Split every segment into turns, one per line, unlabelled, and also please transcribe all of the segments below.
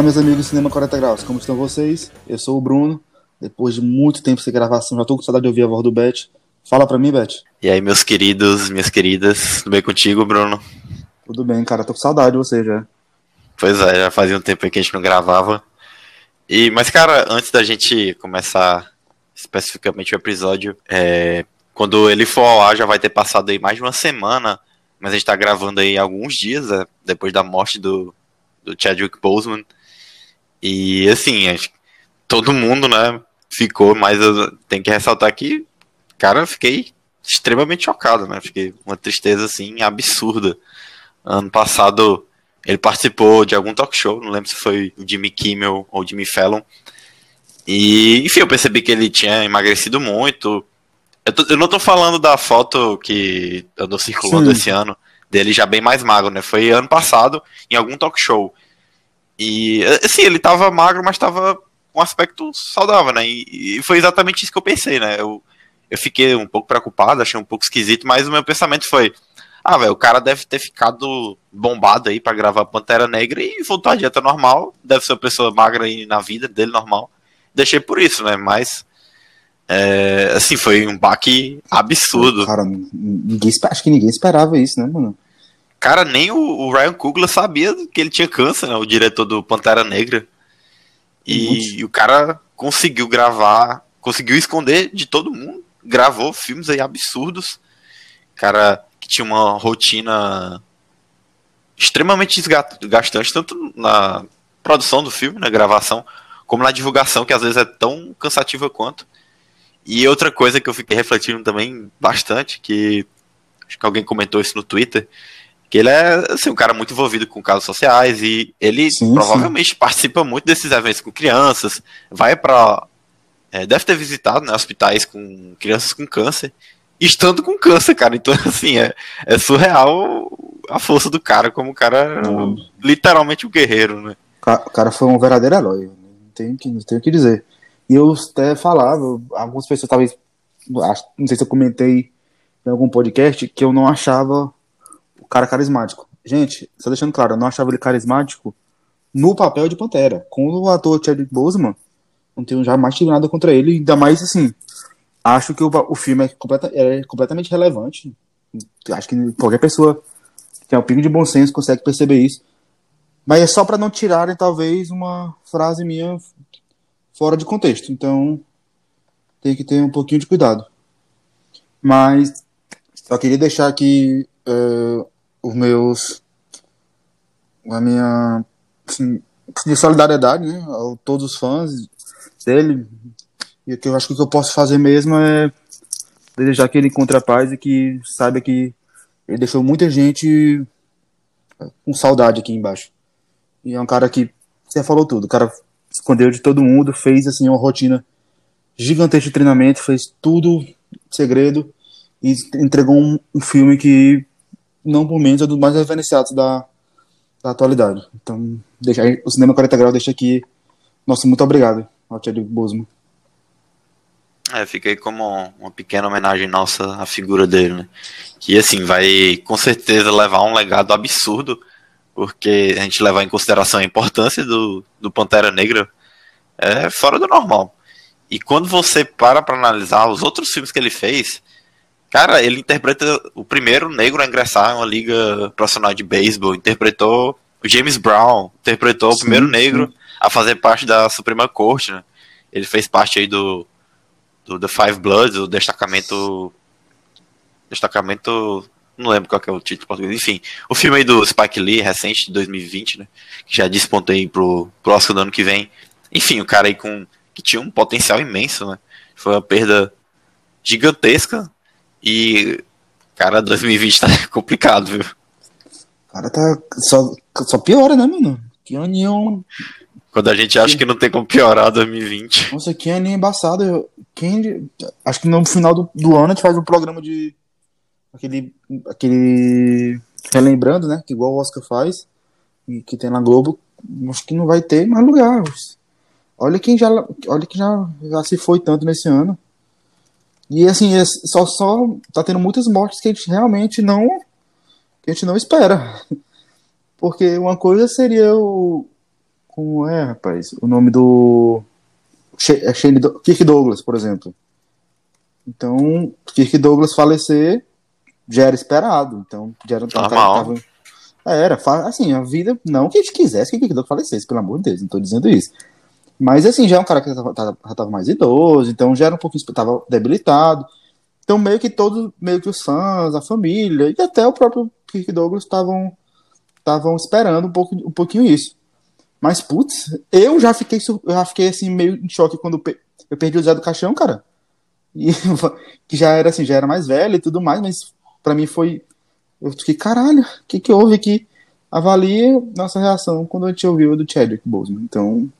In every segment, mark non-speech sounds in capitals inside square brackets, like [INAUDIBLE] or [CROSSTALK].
Fala, meus amigos do Cinema 40 Graus, como estão vocês? Eu sou o Bruno. Depois de muito tempo sem gravação, já tô com saudade de ouvir a voz do Beth. Fala pra mim, Beth.
E aí, meus queridos, minhas queridas, tudo bem contigo, Bruno?
Tudo bem, cara, tô com saudade de você já.
Pois é, já fazia um tempo que a gente não gravava. E, mas, cara, antes da gente começar especificamente o episódio, é, quando ele for ao ar já vai ter passado aí mais de uma semana, mas a gente tá gravando aí alguns dias é, depois da morte do, do Chadwick Boseman. E assim, todo mundo, né, ficou, mas eu tenho que ressaltar que, cara, eu fiquei extremamente chocado, né? Fiquei uma tristeza assim absurda. Ano passado ele participou de algum talk show, não lembro se foi o Jimmy Kimmel ou Jimmy Fallon. E, enfim, eu percebi que ele tinha emagrecido muito. Eu, tô, eu não tô falando da foto que andou circulando Sim. esse ano, dele já bem mais magro, né? Foi ano passado, em algum talk show. E, assim, ele tava magro, mas tava com um aspecto saudável, né? E, e, foi exatamente isso que eu pensei, né? Eu, eu fiquei um pouco preocupado, achei um pouco esquisito, mas o meu pensamento foi: ah, velho, o cara deve ter ficado bombado aí para gravar Pantera Negra e voltar à dieta normal. Deve ser uma pessoa magra aí na vida dele normal. Deixei por isso, né? Mas. É, assim, foi um baque absurdo.
Cara, ninguém, acho que ninguém esperava isso, né, mano?
Cara, nem o, o, Ryan Coogler sabia que ele tinha câncer, né? O diretor do Pantera Negra. E, e o cara conseguiu gravar, conseguiu esconder de todo mundo. Gravou filmes aí absurdos. Cara que tinha uma rotina extremamente desgastante, tanto na produção do filme, na gravação, como na divulgação, que às vezes é tão cansativa quanto. E outra coisa que eu fiquei refletindo também bastante, que acho que alguém comentou isso no Twitter, que ele é assim, um cara muito envolvido com casos sociais e ele sim, provavelmente sim. participa muito desses eventos com crianças, vai para é, deve ter visitado né, hospitais com crianças com câncer, estando com câncer, cara. Então, [LAUGHS] assim, é, é surreal a força do cara, como o cara hum. literalmente um guerreiro, né?
O cara foi um verdadeiro herói, não tenho que, não tenho o que dizer. E eu até falava, algumas pessoas talvez, não sei se eu comentei em algum podcast, que eu não achava cara carismático. Gente, só deixando claro, eu não achava ele carismático no papel de Pantera. Com o ator Chadwick Boseman, não tenho jamais tive nada contra ele, ainda mais assim. Acho que o, o filme é, completa, é completamente relevante. Acho que qualquer pessoa que tem um pingo de bom senso consegue perceber isso. Mas é só para não tirarem, talvez, uma frase minha fora de contexto. Então, tem que ter um pouquinho de cuidado. Mas, só queria deixar aqui uh, os meus a minha assim, de solidariedade né, a todos os fãs dele. E o que eu acho que eu posso fazer mesmo é desejar que ele encontre a paz e que saiba que ele deixou muita gente com saudade aqui embaixo. E é um cara que você falou tudo o cara escondeu de todo mundo fez assim uma rotina gigantesca de treinamento fez tudo segredo e entregou um, um filme que não por menos, é dos mais referenciados da, da atualidade. Então, deixa, o Cinema 40 Graus deixa aqui nosso muito obrigado ao Chadwick Boseman.
É, fica aí como uma pequena homenagem nossa à figura dele, né? Que, assim, vai com certeza levar um legado absurdo, porque a gente levar em consideração a importância do, do Pantera Negra é fora do normal. E quando você para para analisar os outros filmes que ele fez, Cara, ele interpreta o primeiro negro a ingressar em uma liga profissional de beisebol, interpretou o James Brown, interpretou sim, o primeiro negro sim. a fazer parte da Suprema Corte, né? Ele fez parte aí do, do The Five Bloods, o destacamento destacamento, não lembro qual é o título português, enfim, o filme aí do Spike Lee, recente, de 2020, né, que já despontou aí pro, pro Oscar do ano que vem. Enfim, o cara aí com, que tinha um potencial imenso, né, foi uma perda gigantesca, e, cara, [LAUGHS] 2020 tá [LAUGHS] complicado, viu?
Cara, tá. Só, só piora, né, mano? Que aninho.
Quando a gente acha que, que não tem como piorar 2020.
Nossa, que aninho embaçado. Quem, acho que no final do, do ano a gente faz um programa de. Aquele. Aquele. Relembrando, né? Que igual o Oscar faz. E que tem na Globo. Acho que não vai ter mais lugar. Olha quem já. Olha quem já, já se foi tanto nesse ano. E assim, é só, só tá tendo muitas mortes que a gente realmente não que a gente não espera. [LAUGHS] Porque uma coisa seria o Como é, rapaz? O nome do. É Shane. Kirk Douglas, por exemplo. Então, Kirk Douglas falecer já era esperado. Então, já era.
Normal.
Tava, era, assim, a vida. Não que a gente quisesse que Kirk Douglas falecesse, pelo amor de Deus, não tô dizendo isso. Mas, assim, já é um cara que já tava, já tava mais idoso, então já era um pouquinho. tava debilitado. Então, meio que todos, meio que os fãs, a família e até o próprio Kirk Douglas estavam estavam esperando um, pouco, um pouquinho isso. Mas, putz, eu já fiquei, eu já fiquei assim, meio em choque quando eu perdi o Zé do Caixão, cara. E, [LAUGHS] que já era assim, já era mais velho e tudo mais, mas para mim foi. Eu fiquei, caralho, o que, que houve aqui? Avalie nossa reação quando a gente ouviu do Chadwick Boseman. Então,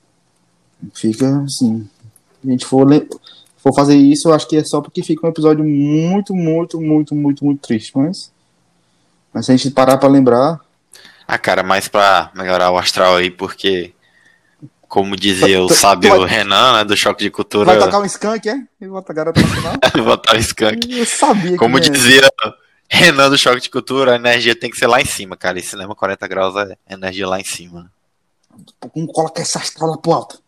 fica assim. A gente for, for fazer isso, eu acho que é só porque fica um episódio muito, muito, muito, muito, muito triste. Mas, mas se a gente parar para lembrar.
Ah, cara, mais pra melhorar o astral aí, porque. Como dizia o sábio vai, Renan, né, do Choque de Cultura.
Vai tocar um skunk, é? E bota a garota no final? [LAUGHS]
Botar um skunk.
Eu sabia
Como dizia Renan do Choque de Cultura, a energia tem que ser lá em cima, cara. E cinema 40 graus é energia lá em cima.
Vamos colocar essa astral lá pro alto.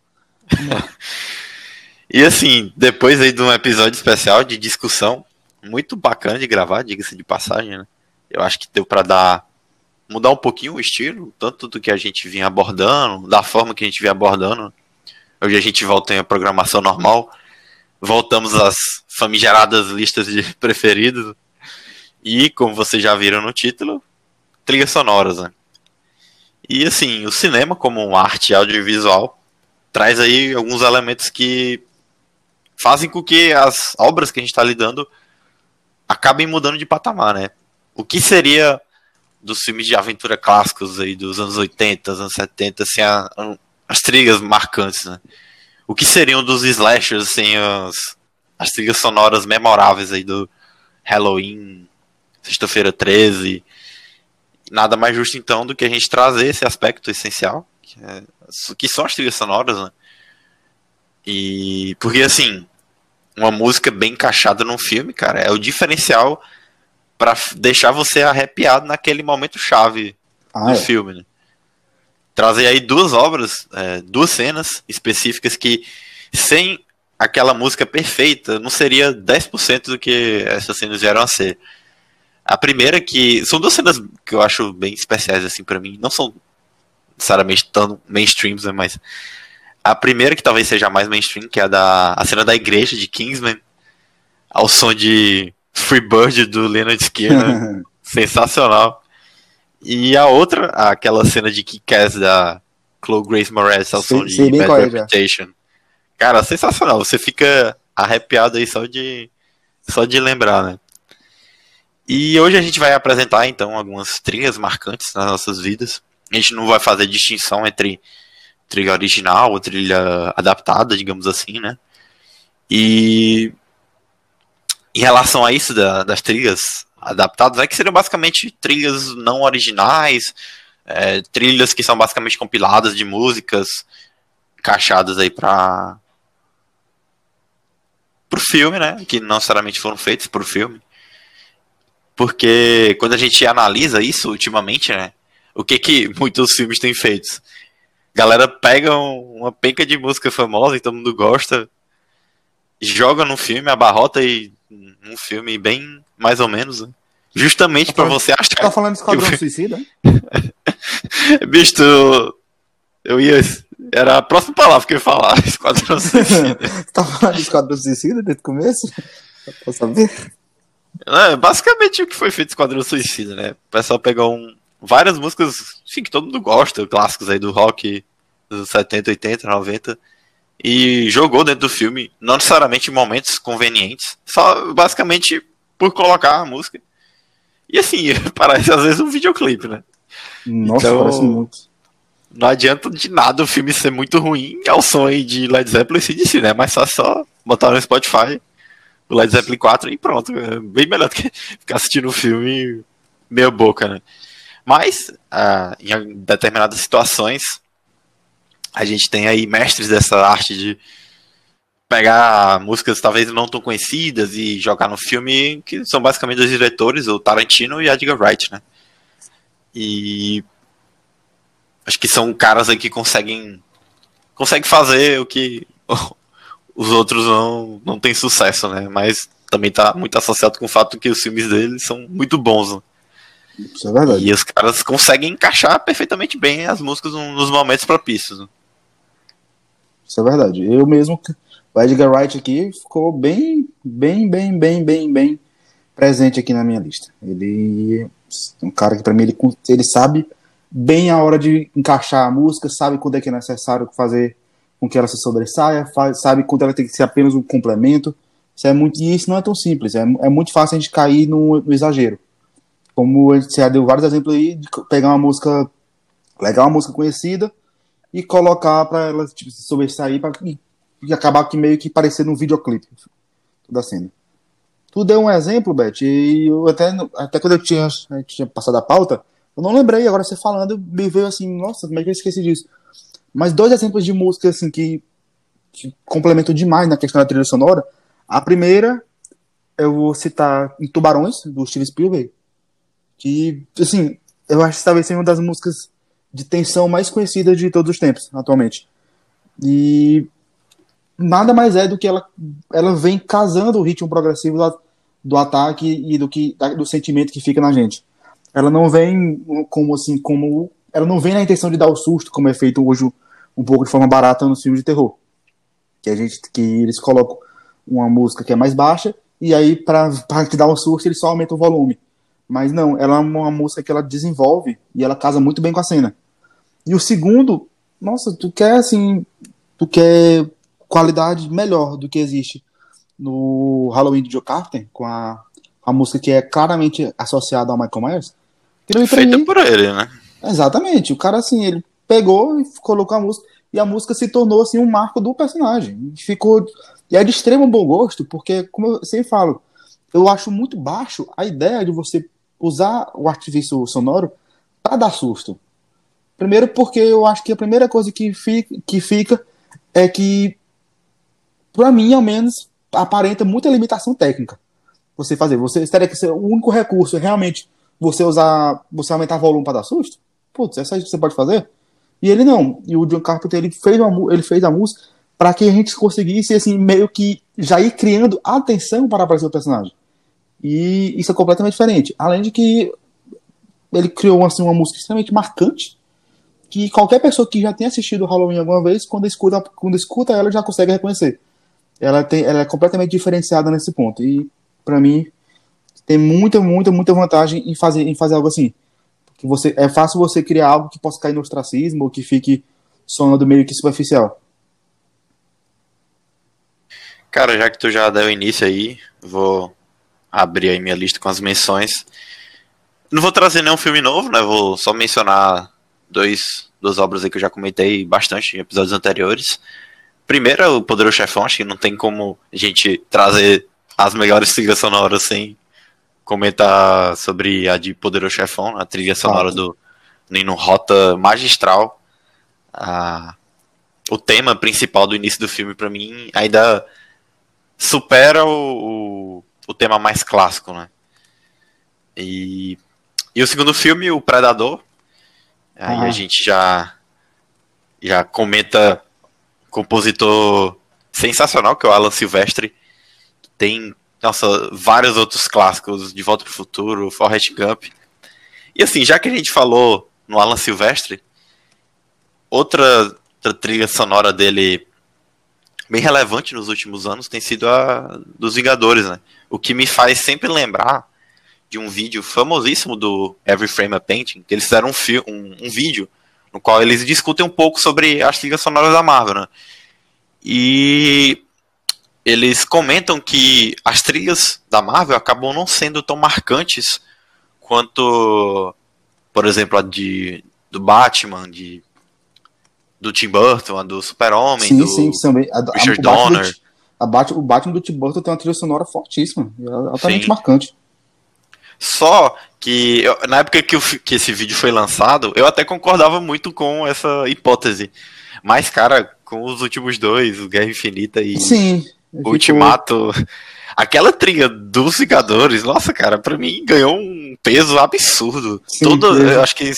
E assim, depois aí de um episódio especial de discussão, muito bacana de gravar, diga-se de passagem, né? Eu acho que deu para dar mudar um pouquinho o estilo, tanto do que a gente vinha abordando, da forma que a gente vinha abordando. Hoje a gente volta em programação normal. Voltamos às famigeradas listas de [LAUGHS] preferidos. E, como vocês já viram no título, trilhas sonoras, né? E assim, o cinema como arte audiovisual traz aí alguns elementos que fazem com que as obras que a gente está lidando acabem mudando de patamar, né? O que seria dos filmes de aventura clássicos aí dos anos 80, anos 70, assim, a, a, as trilhas marcantes, né? O que seriam dos slashers, assim, as, as trilhas sonoras memoráveis aí do Halloween, Sexta-feira 13. Nada mais justo então do que a gente trazer esse aspecto essencial que, é, que são as trilhas sonoras, né? E porque assim, uma música bem encaixada num filme, cara, é o diferencial para deixar você arrepiado naquele momento chave ah, do é. filme, né? Trazer aí duas obras, é, duas cenas específicas que sem aquela música perfeita não seria 10% do que essas cenas vieram a ser. A primeira que são duas cenas que eu acho bem especiais assim para mim, não são necessariamente tão mainstreams, né, mas a primeira que talvez seja mais mainstream, que é a da a cena da igreja de Kingsman, ao som de Free Bird do Leonard Skinner, [LAUGHS] sensacional. E a outra, aquela cena de Kick-Ass da Chloe Grace Moretz ao som de Bad é, Reputation. Cara, sensacional. Você fica arrepiado aí só de só de lembrar, né? E hoje a gente vai apresentar então algumas trilhas marcantes nas nossas vidas. A gente não vai fazer distinção entre trilha original ou trilha adaptada, digamos assim, né? E em relação a isso da, das trilhas adaptadas, é que seriam basicamente trilhas não originais, é, trilhas que são basicamente compiladas de músicas encaixadas aí para pro filme, né? Que não necessariamente foram feitas pro filme. Porque quando a gente analisa isso ultimamente, né? O que que muitos filmes têm feito? Galera pega uma penca de música famosa e todo mundo gosta, joga no filme, abarrota e um filme bem mais ou menos, né? justamente tá para você achar.
Tá falando de Esquadrão eu... Suicida? [LAUGHS]
Bicho, tu... eu ia. Era a próxima palavra que eu ia falar, [LAUGHS] Esquadrão Suicida. [LAUGHS]
tá falando de Esquadrão Suicida desde o começo? Pra saber?
É, basicamente o que foi feito Esquadrão Suicida, né? O pessoal pegou um, várias músicas, enfim, que todo mundo gosta, clássicos aí do rock dos 70, 80, 90, e jogou dentro do filme, não necessariamente em momentos convenientes, só basicamente por colocar a música. E assim, [LAUGHS] parece às vezes um videoclipe, né?
Nossa, então, parece muito.
Não adianta de nada o filme ser muito ruim ao som aí de Led Zeppelin e CDC, né? Mas só, só botar no Spotify o Led Zeppelin 4 e pronto. É bem melhor do que [LAUGHS] ficar assistindo o um filme meia boca, né? Mas, uh, em determinadas situações, a gente tem aí mestres dessa arte de pegar músicas talvez não tão conhecidas e jogar no filme, que são basicamente dois diretores, o Tarantino e Edgar Wright, né? E acho que são caras aí que conseguem conseguem fazer o que [LAUGHS] os outros não, não têm sucesso, né? Mas também tá muito associado com o fato que os filmes deles são muito bons. Né?
Isso é verdade.
E os caras conseguem encaixar perfeitamente bem as músicas nos momentos propícios. Né?
Isso é verdade. Eu mesmo, o Edgar Wright aqui ficou bem, bem, bem, bem, bem, bem presente aqui na minha lista. Ele é um cara que para mim ele, ele sabe bem a hora de encaixar a música, sabe quando é que é necessário fazer com que ela se sobressaia, faz, sabe quando ela tem que ser apenas um complemento. Isso é muito, e isso não é tão simples, é, é muito fácil a gente cair no, no exagero. Como a gente já deu vários exemplos aí, de pegar uma música legal, uma música conhecida, e colocar para ela tipo, se sobressair para e, e acabar que meio que parecendo um videoclipe toda a cena. Tu deu um exemplo, Beth, e eu até, até quando eu tinha, eu tinha passado a pauta, eu não lembrei, agora você falando, me veio assim, nossa, como é que eu esqueci disso? Mas dois exemplos de música assim que, que complementam demais na questão da trilha sonora. A primeira, eu vou citar em Tubarões, do Steve Spielberg, que, assim, eu acho que talvez seja uma das músicas de tensão mais conhecidas de todos os tempos, atualmente. E nada mais é do que ela, ela vem casando o ritmo progressivo do, do ataque e do que do sentimento que fica na gente. Ela não vem como assim, como ela não vem na intenção de dar o susto, como é feito hoje um pouco de forma barata nos filmes de terror. Que a gente que eles colocam uma música que é mais baixa e aí para te dar um susto eles só aumentam o volume. Mas não, ela é uma música que ela desenvolve e ela casa muito bem com a cena. E o segundo, nossa, tu quer assim, tu quer qualidade melhor do que existe no Halloween de Joe Carter, com a, a música que é claramente associada ao Michael Myers.
Feita mim, por ele, né?
Exatamente. O cara, assim, ele pegou e colocou a música, e a música se tornou, assim, um marco do personagem. Ficou... E é de extremo bom gosto, porque, como eu sempre falo, eu acho muito baixo a ideia de você usar o artifício sonoro para dar susto. Primeiro porque eu acho que a primeira coisa que fica, que fica é que, para mim, ao menos, aparenta muita limitação técnica. Você fazer, você teria que ser o único recurso é realmente você usar, você aumentar o volume para dar susto? Putz, essa você pode fazer? E ele não. E o John Carpenter ele fez, uma, ele fez a música para que a gente conseguisse assim meio que já ir criando atenção para aparecer o personagem. E isso é completamente diferente. Além de que ele criou assim, uma música extremamente marcante que qualquer pessoa que já tenha assistido Halloween alguma vez, quando escuta, quando escuta ela, já consegue reconhecer. Ela, tem, ela é completamente diferenciada nesse ponto. E, para mim, tem muita, muita, muita vantagem em fazer, em fazer algo assim. Porque você, é fácil você criar algo que possa cair no ostracismo ou que fique sonando meio que superficial.
Cara, já que tu já deu início aí, vou abrir aí minha lista com as menções. Não vou trazer nenhum filme novo, né? Vou só mencionar dois, duas obras aí que eu já comentei bastante em episódios anteriores. Primeiro é o Poderoso Chefão, acho que não tem como a gente trazer as melhores [LAUGHS] trilhas sonoras sem comentar sobre a de Poderoso Chefão, a trilha sonora do Nino Rota magistral. Ah, o tema principal do início do filme, para mim, ainda supera o, o, o, tema mais clássico, né? E, e o segundo filme, O Predador, Aí ah. a gente já já comenta compositor sensacional que é o Alan Silvestre. Tem, nossa, vários outros clássicos, De Volta para o Futuro, Forrest Gump. E assim, já que a gente falou no Alan Silvestre, outra, outra trilha sonora dele bem relevante nos últimos anos tem sido a dos Vingadores, né? O que me faz sempre lembrar de um vídeo famosíssimo do Every Frame a Painting, que eles fizeram um, um, um vídeo no qual eles discutem um pouco sobre as trilhas sonoras da Marvel, né? E eles comentam que as trilhas da Marvel acabam não sendo tão marcantes quanto, por exemplo, a de do Batman, de do Tim Burton, a do Super-Homem, do
sim, também. A,
Richard a, Donner.
Batman, o Batman do Tim Burton tem uma trilha sonora fortíssima, altamente sim. marcante.
Só que eu, na época que, eu, que esse vídeo foi lançado, eu até concordava muito com essa hipótese. Mas, cara, com os últimos dois, o Guerra Infinita e
Sim,
Ultimato, aquela trilha dos Vingadores, nossa, cara, pra mim ganhou um peso absurdo. Sim, Todo, eu acho que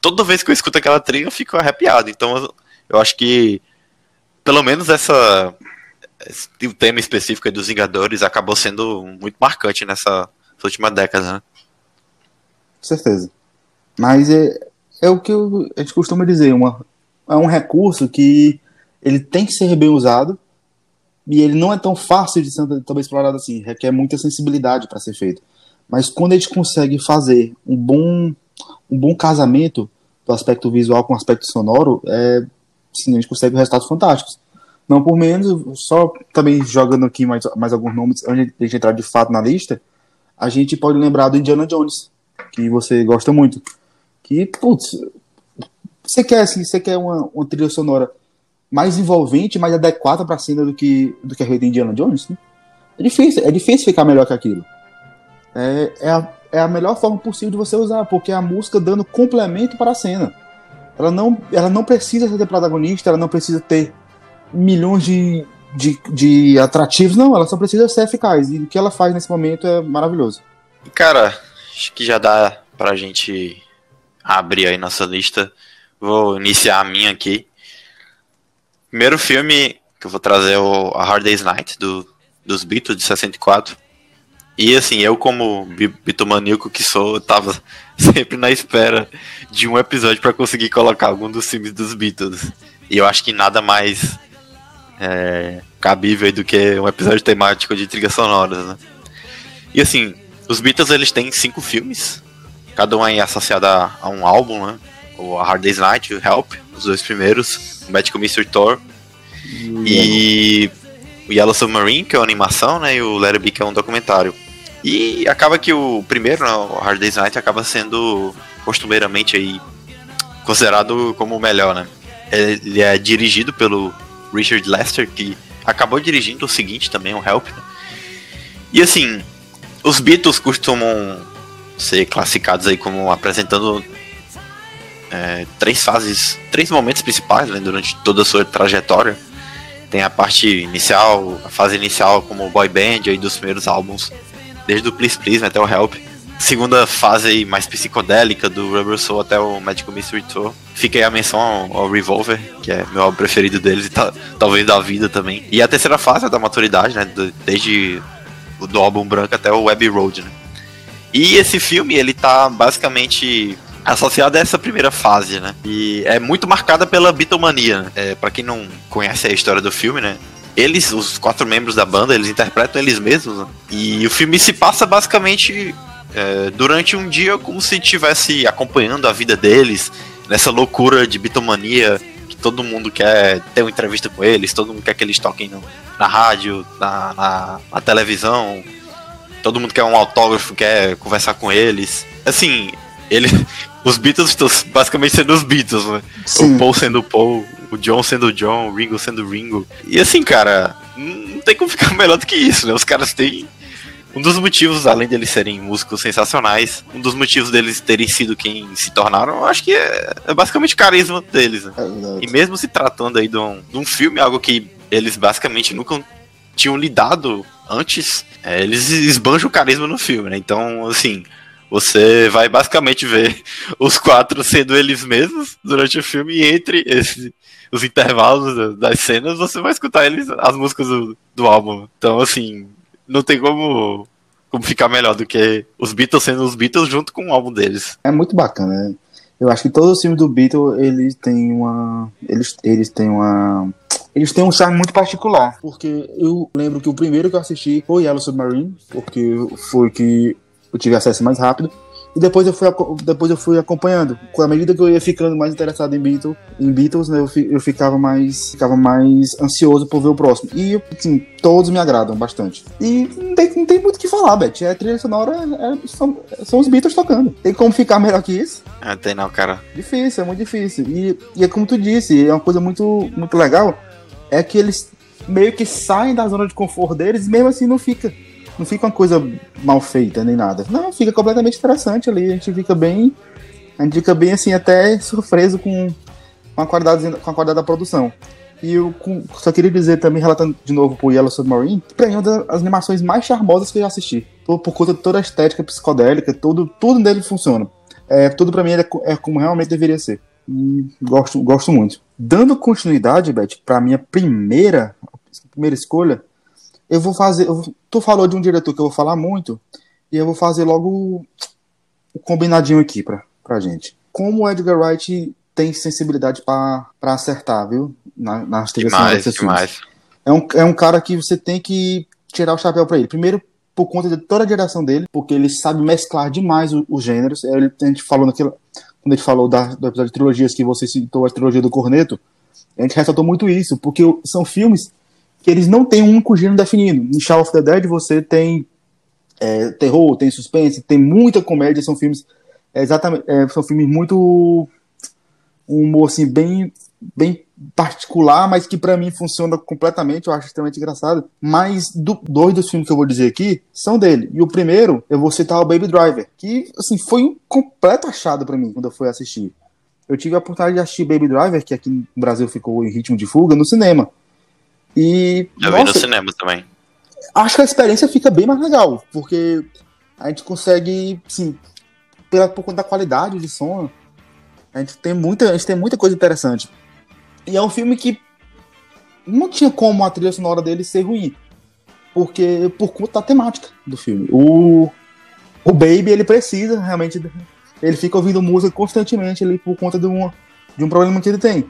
toda vez que eu escuto aquela trilha eu fico arrepiado. Então eu acho que pelo menos essa o tema específico dos Vingadores acabou sendo muito marcante nessa última década, né?
Com certeza. Mas é, é o que eu, a gente costuma dizer, uma, é um recurso que ele tem que ser bem usado e ele não é tão fácil de ser também explorado assim, requer muita sensibilidade para ser feito. Mas quando a gente consegue fazer um bom, um bom casamento do aspecto visual com o aspecto sonoro, é, sim, a gente consegue resultados fantásticos. Não por menos, só também jogando aqui mais, mais alguns nomes antes de entrar de fato na lista, a gente pode lembrar do Indiana Jones, que você gosta muito. Que, putz, você quer, assim, você quer uma, uma trilha sonora mais envolvente, mais adequada para a cena do que, do que a rede Indiana Jones? Né? É difícil, é difícil ficar melhor que aquilo. É, é, a, é a melhor forma possível de você usar, porque é a música dando complemento para a cena. Ela não, ela não precisa ser protagonista, ela não precisa ter milhões de, de, de atrativos, não, ela só precisa ser eficaz. E o que ela faz nesse momento é maravilhoso.
Cara, acho que já dá pra gente abrir aí nossa lista. Vou iniciar a minha aqui. Primeiro filme que eu vou trazer é o A Hard Day's Night, do, dos Beatles, de 64. E assim, eu como bitomaníaco que sou, eu tava [LAUGHS] sempre na espera de um episódio para conseguir colocar algum dos filmes dos Beatles. E eu acho que nada mais é, cabível do que um episódio temático de trilhas sonoras, né? E assim, os Beatles eles têm cinco filmes, cada um é associado a, a um álbum, né? O A Hard Day's Night, o Help, os dois primeiros, o Magical Mystery Tour e o Yellow Submarine, que é uma animação, né? E o Let It Be, que é um documentário. E acaba que o primeiro, né, o Hard Day's Night, acaba sendo costumeiramente aí considerado como o melhor, né? Ele é dirigido pelo Richard Lester, que acabou dirigindo o seguinte também, o Help. Né? E assim, os Beatles costumam ser classificados aí como apresentando é, três fases, três momentos principais né, durante toda a sua trajetória. Tem a parte inicial, a fase inicial como boy band aí dos primeiros álbuns, desde o Please Please até o Help segunda fase mais psicodélica do Rubber Soul até o Magical Mystery Tour. Fica aí a menção ao, ao Revolver, que é meu álbum preferido deles e tá, talvez da vida também. E a terceira fase é da maturidade, né? Do, desde o do álbum branco até o Web Road, né? E esse filme, ele tá basicamente associado a essa primeira fase, né? E é muito marcada pela Beatlemania. Né? É, para quem não conhece a história do filme, né? Eles, os quatro membros da banda, eles interpretam eles mesmos. Né? E o filme se passa basicamente é, durante um dia como se estivesse acompanhando a vida deles, nessa loucura de bitomania, que todo mundo quer ter uma entrevista com eles, todo mundo quer que eles toquem no, na rádio, na, na, na, televisão, todo mundo quer um autógrafo, quer conversar com eles. Assim, ele, [LAUGHS] os Beatles estão basicamente sendo os Beatles, né? Sim. O Paul sendo o Paul, o John sendo o John, o Ringo sendo o Ringo. E assim, cara, não tem como ficar [LAUGHS] melhor do que isso, né? Os caras têm um dos motivos, além deles serem músicos sensacionais, um dos motivos deles terem sido quem se tornaram, eu acho que é, é basicamente o carisma deles. Né? É e mesmo se tratando aí de um, de um filme, algo que eles basicamente nunca tinham lidado antes, é, eles esbanjam o carisma no filme, né? Então, assim, você vai basicamente ver [LAUGHS] os quatro sendo eles mesmos durante o filme e entre esse, os intervalos das cenas você vai escutar eles as músicas do, do álbum. Então, assim, não tem como, como ficar melhor do que os Beatles sendo os Beatles junto com o álbum deles.
É muito bacana, né? Eu acho que todos os filmes do Beatles, eles têm uma. Eles, eles têm uma. Eles têm um charme muito particular. Porque eu lembro que o primeiro que eu assisti foi Yellow Submarine, porque foi que eu tive acesso mais rápido. E depois eu fui, depois eu fui acompanhando. Com a medida que eu ia ficando mais interessado em Beatles, em Beatles né, eu, eu ficava, mais, ficava mais ansioso por ver o próximo. E, assim, todos me agradam bastante. E não tem, não tem muito o que falar, Beth. É, a trilha sonora é, são, são os Beatles tocando. Tem como ficar melhor que isso?
É, tem não, cara.
Difícil, é muito difícil. E, e é como tu disse, é uma coisa muito, muito legal. É que eles meio que saem da zona de conforto deles e mesmo assim não fica não fica uma coisa mal feita nem nada. Não, fica completamente interessante ali. A gente fica bem. A gente fica bem assim, até surpreso com, com, a, qualidade, com a qualidade da produção. E eu com, só queria dizer também, relatando de novo pro Yellow Submarine, que pra mim é uma das animações mais charmosas que eu já assisti. Por, por conta de toda a estética psicodélica, tudo, tudo dele funciona. É, tudo pra mim é, é como realmente deveria ser. E gosto, gosto muito. Dando continuidade, Beth, pra minha primeira, primeira escolha, eu vou fazer. Eu, tu falou de um diretor que eu vou falar muito, e eu vou fazer logo o, o combinadinho aqui pra, pra gente. Como o Edgar Wright tem sensibilidade para acertar, viu? Na, nas trilhas
demais, demais.
É um, é um cara que você tem que tirar o chapéu para ele. Primeiro, por conta de toda a direção dele, porque ele sabe mesclar demais os, gêneros. Ele, a gente falou naquilo, quando a gente falou da, do episódio de trilogias que você citou a trilogia do Corneto, a gente ressaltou muito isso, porque são filmes que eles não têm um gênero definido. Em Shaun of the Dead você tem é, terror, tem suspense, tem muita comédia, são filmes é, exatamente, é, são filmes muito um humor assim bem bem particular, mas que para mim funciona completamente, eu acho extremamente engraçado. Mas do, dois dos filmes que eu vou dizer aqui são dele. E o primeiro, eu vou citar o Baby Driver, que assim foi um completo achado para mim quando eu fui assistir. Eu tive a oportunidade de assistir Baby Driver, que aqui no Brasil ficou em ritmo de fuga, no cinema. E
eu nossa, vi no cinema também.
Acho que a experiência fica bem mais legal, porque a gente consegue, sim, pela por conta da qualidade de som, a gente tem muita, a gente tem muita coisa interessante. E é um filme que não tinha como a trilha sonora dele ser ruim. Porque, por conta da temática do filme. O, o Baby, ele precisa realmente. Ele fica ouvindo música constantemente ali por conta de, um de um problema que ele tem.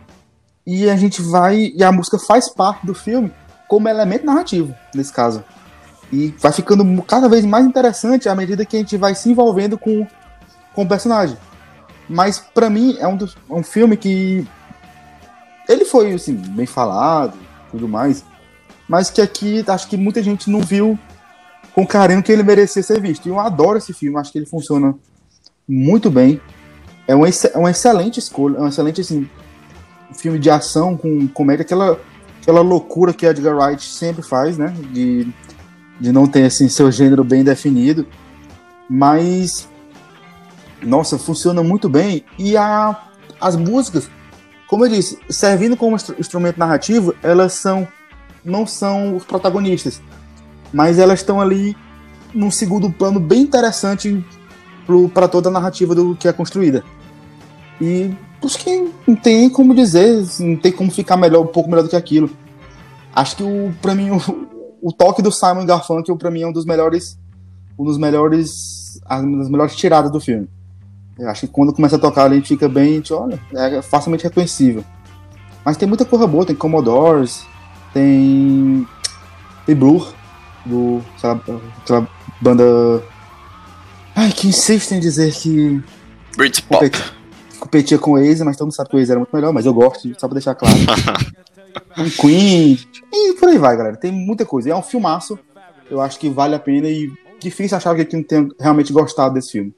E a gente vai. E a música faz parte do filme como elemento narrativo, nesse caso. E vai ficando cada vez mais interessante à medida que a gente vai se envolvendo com, com o personagem. Mas para mim é um, dos, um filme que ele foi assim bem falado, tudo mais, mas que aqui acho que muita gente não viu com o carinho que ele merecia ser visto. E eu adoro esse filme, acho que ele funciona muito bem. É uma, é uma excelente escolha, é um excelente assim, filme de ação com comédia, aquela, aquela loucura que Edgar Wright sempre faz, né? De, de não ter assim, seu gênero bem definido. Mas nossa, funciona muito bem. E a, as músicas, como eu disse, servindo como instrumento narrativo, elas são não são os protagonistas, mas elas estão ali num segundo plano bem interessante para toda a narrativa do que é construída. E acho que não tem como dizer, não tem como ficar melhor, um pouco melhor do que aquilo. Acho que o para mim o, o, toque do Simon Garfunkel para mim é um dos melhores um dos melhores as melhores tiradas do filme. Eu acho que quando começa a tocar a gente fica bem, a gente olha, é facilmente reconhecível. Mas tem muita coisa boa, tem Commodores, tem. Tem Blur, do. Aquela, aquela banda. Ai, que insiste em dizer que.
Britpop. Competia,
competia com o Waze, mas todo mundo sabe que o Waze era muito melhor, mas eu gosto, só pra deixar claro. [LAUGHS] um Queen. E por aí vai, galera. Tem muita coisa. É um filmaço. Eu acho que vale a pena e difícil achar que não tenha realmente gostado desse filme.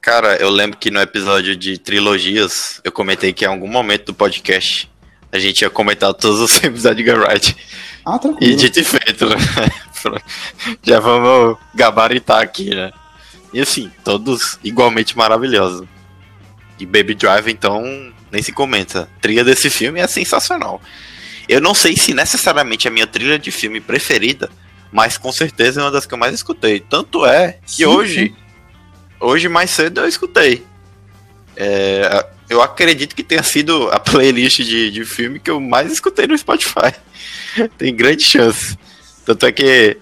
Cara, eu lembro que no episódio de trilogias, eu comentei que em algum momento do podcast a gente ia comentar todos os [LAUGHS] filmes da Edgar Wright.
Ah, tranquilo.
E dito e feito, né? [LAUGHS] Já vamos gabaritar aqui, né? E assim, todos igualmente maravilhosos. E Baby Drive, então, nem se comenta. A trilha desse filme é sensacional. Eu não sei se necessariamente é a minha trilha de filme preferida, mas com certeza é uma das que eu mais escutei. Tanto é que sim, hoje sim hoje mais cedo eu escutei. É, eu acredito que tenha sido a [LAUGHS] playlist de, de filme que eu mais escutei no Spotify. [LAUGHS] Tem grande chance. Tanto é que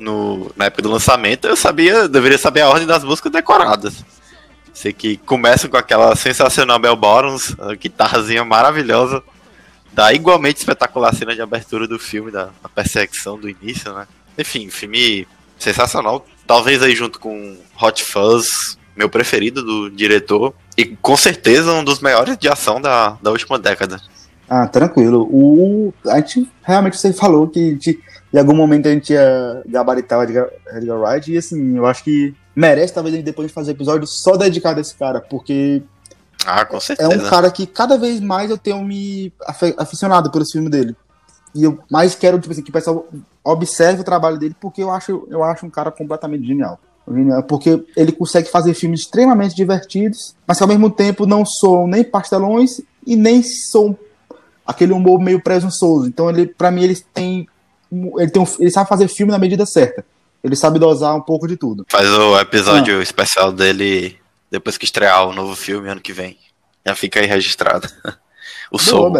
no, na época do lançamento eu sabia, deveria saber a ordem das músicas decoradas. Sei que começa com aquela sensacional Bell Bottoms, a guitarrazinha maravilhosa, da igualmente espetacular cena de abertura do filme, da, da perseguição do início, né? Enfim, filme sensacional. Talvez aí junto com Hot Fuzz, meu preferido do diretor. E com certeza um dos maiores de ação da, da última década.
Ah, tranquilo. O, a gente realmente você falou que em algum momento a gente ia gabaritar o Edgar, Edgar Wright. E assim, eu acho que merece talvez depois de fazer episódio só dedicado a esse cara, porque
ah, com certeza.
É um cara que cada vez mais eu tenho me aficionado pelo filme dele. E eu mais quero, tipo assim, que o pessoal observe o trabalho dele, porque eu acho, eu acho um cara completamente genial. Porque ele consegue fazer filmes extremamente divertidos, mas que ao mesmo tempo não são nem pastelões e nem sou aquele humor meio presunçoso. Então, ele, para mim, eles têm ele, tem um, ele sabe fazer filme na medida certa. Ele sabe dosar um pouco de tudo.
Faz o episódio ah. especial dele depois que estrear o novo filme ano que vem. Já fica aí registrado. [LAUGHS] o som.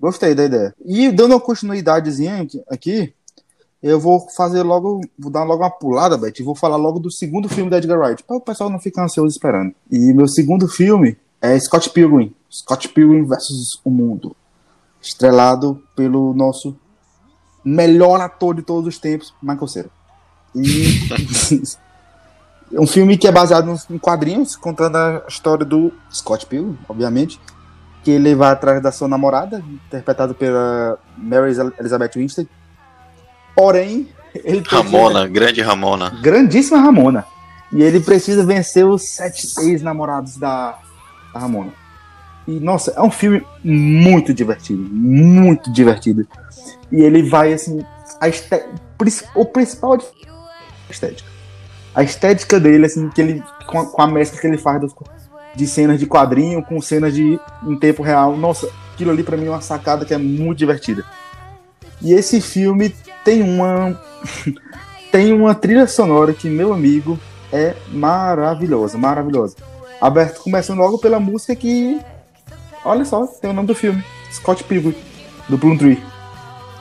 Gostei da ideia. E dando uma continuidadezinha aqui, eu vou fazer logo, vou dar logo uma pulada, Beth, e vou falar logo do segundo filme da Edgar Wright, para o pessoal não ficar ansioso esperando. E meu segundo filme é Scott Pilgrim, Scott Pilgrim versus o Mundo, estrelado pelo nosso melhor ator de todos os tempos, Michael Cera. E [LAUGHS] é um filme que é baseado em quadrinhos, contando a história do Scott Pilgrim, obviamente, que ele vai atrás da sua namorada, interpretado pela Mary Elizabeth Winstead. Porém, ele
Ramona, grande Ramona.
Grandíssima Ramona. E ele precisa vencer os sete ex-namorados da, da Ramona. E, nossa, é um filme muito divertido. Muito divertido. E ele vai, assim. A esté... O principal é a estética. A estética dele, assim, que ele. Com a, com a mescla que ele faz dos, de cenas de quadrinho com cenas de em tempo real. Nossa, aquilo ali para mim é uma sacada que é muito divertida. E esse filme tem uma. [LAUGHS] tem uma trilha sonora que, meu amigo, é maravilhosa, maravilhosa. Aberto começando logo pela música que Olha só, tem o nome do filme. Scott Pilgrim, do Plum Tree.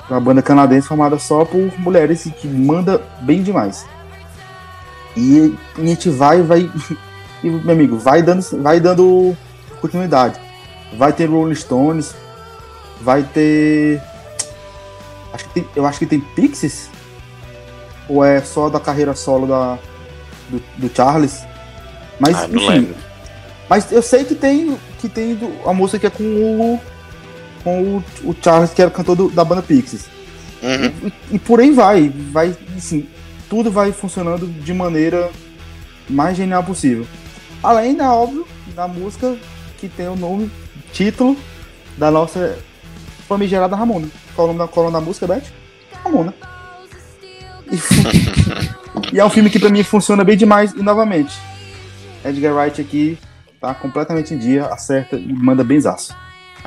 Uma banda canadense formada só por mulheres e que manda bem demais. E a gente vai, vai. [LAUGHS] E, meu amigo, vai dando, vai dando continuidade. Vai ter Rolling Stones, vai ter. Acho que tem, eu acho que tem Pixies? Ou é só da carreira solo da, do, do Charles? Mas, ah, enfim. Mas eu sei que tem que tem do, a música que é com o com o, o Charles, que era cantor do, da banda Pixies. Uhum. E, e, por aí vai, vai, assim, tudo vai funcionando de maneira mais genial possível. Além da óbvio da música que tem o nome, título da nossa famigerada Ramona. Qual é o nome da, qual é da música, Beth? Ramona. E, [LAUGHS] e é um filme que pra mim funciona bem demais. E novamente, Edgar Wright aqui tá completamente em dia, acerta e manda benzaço.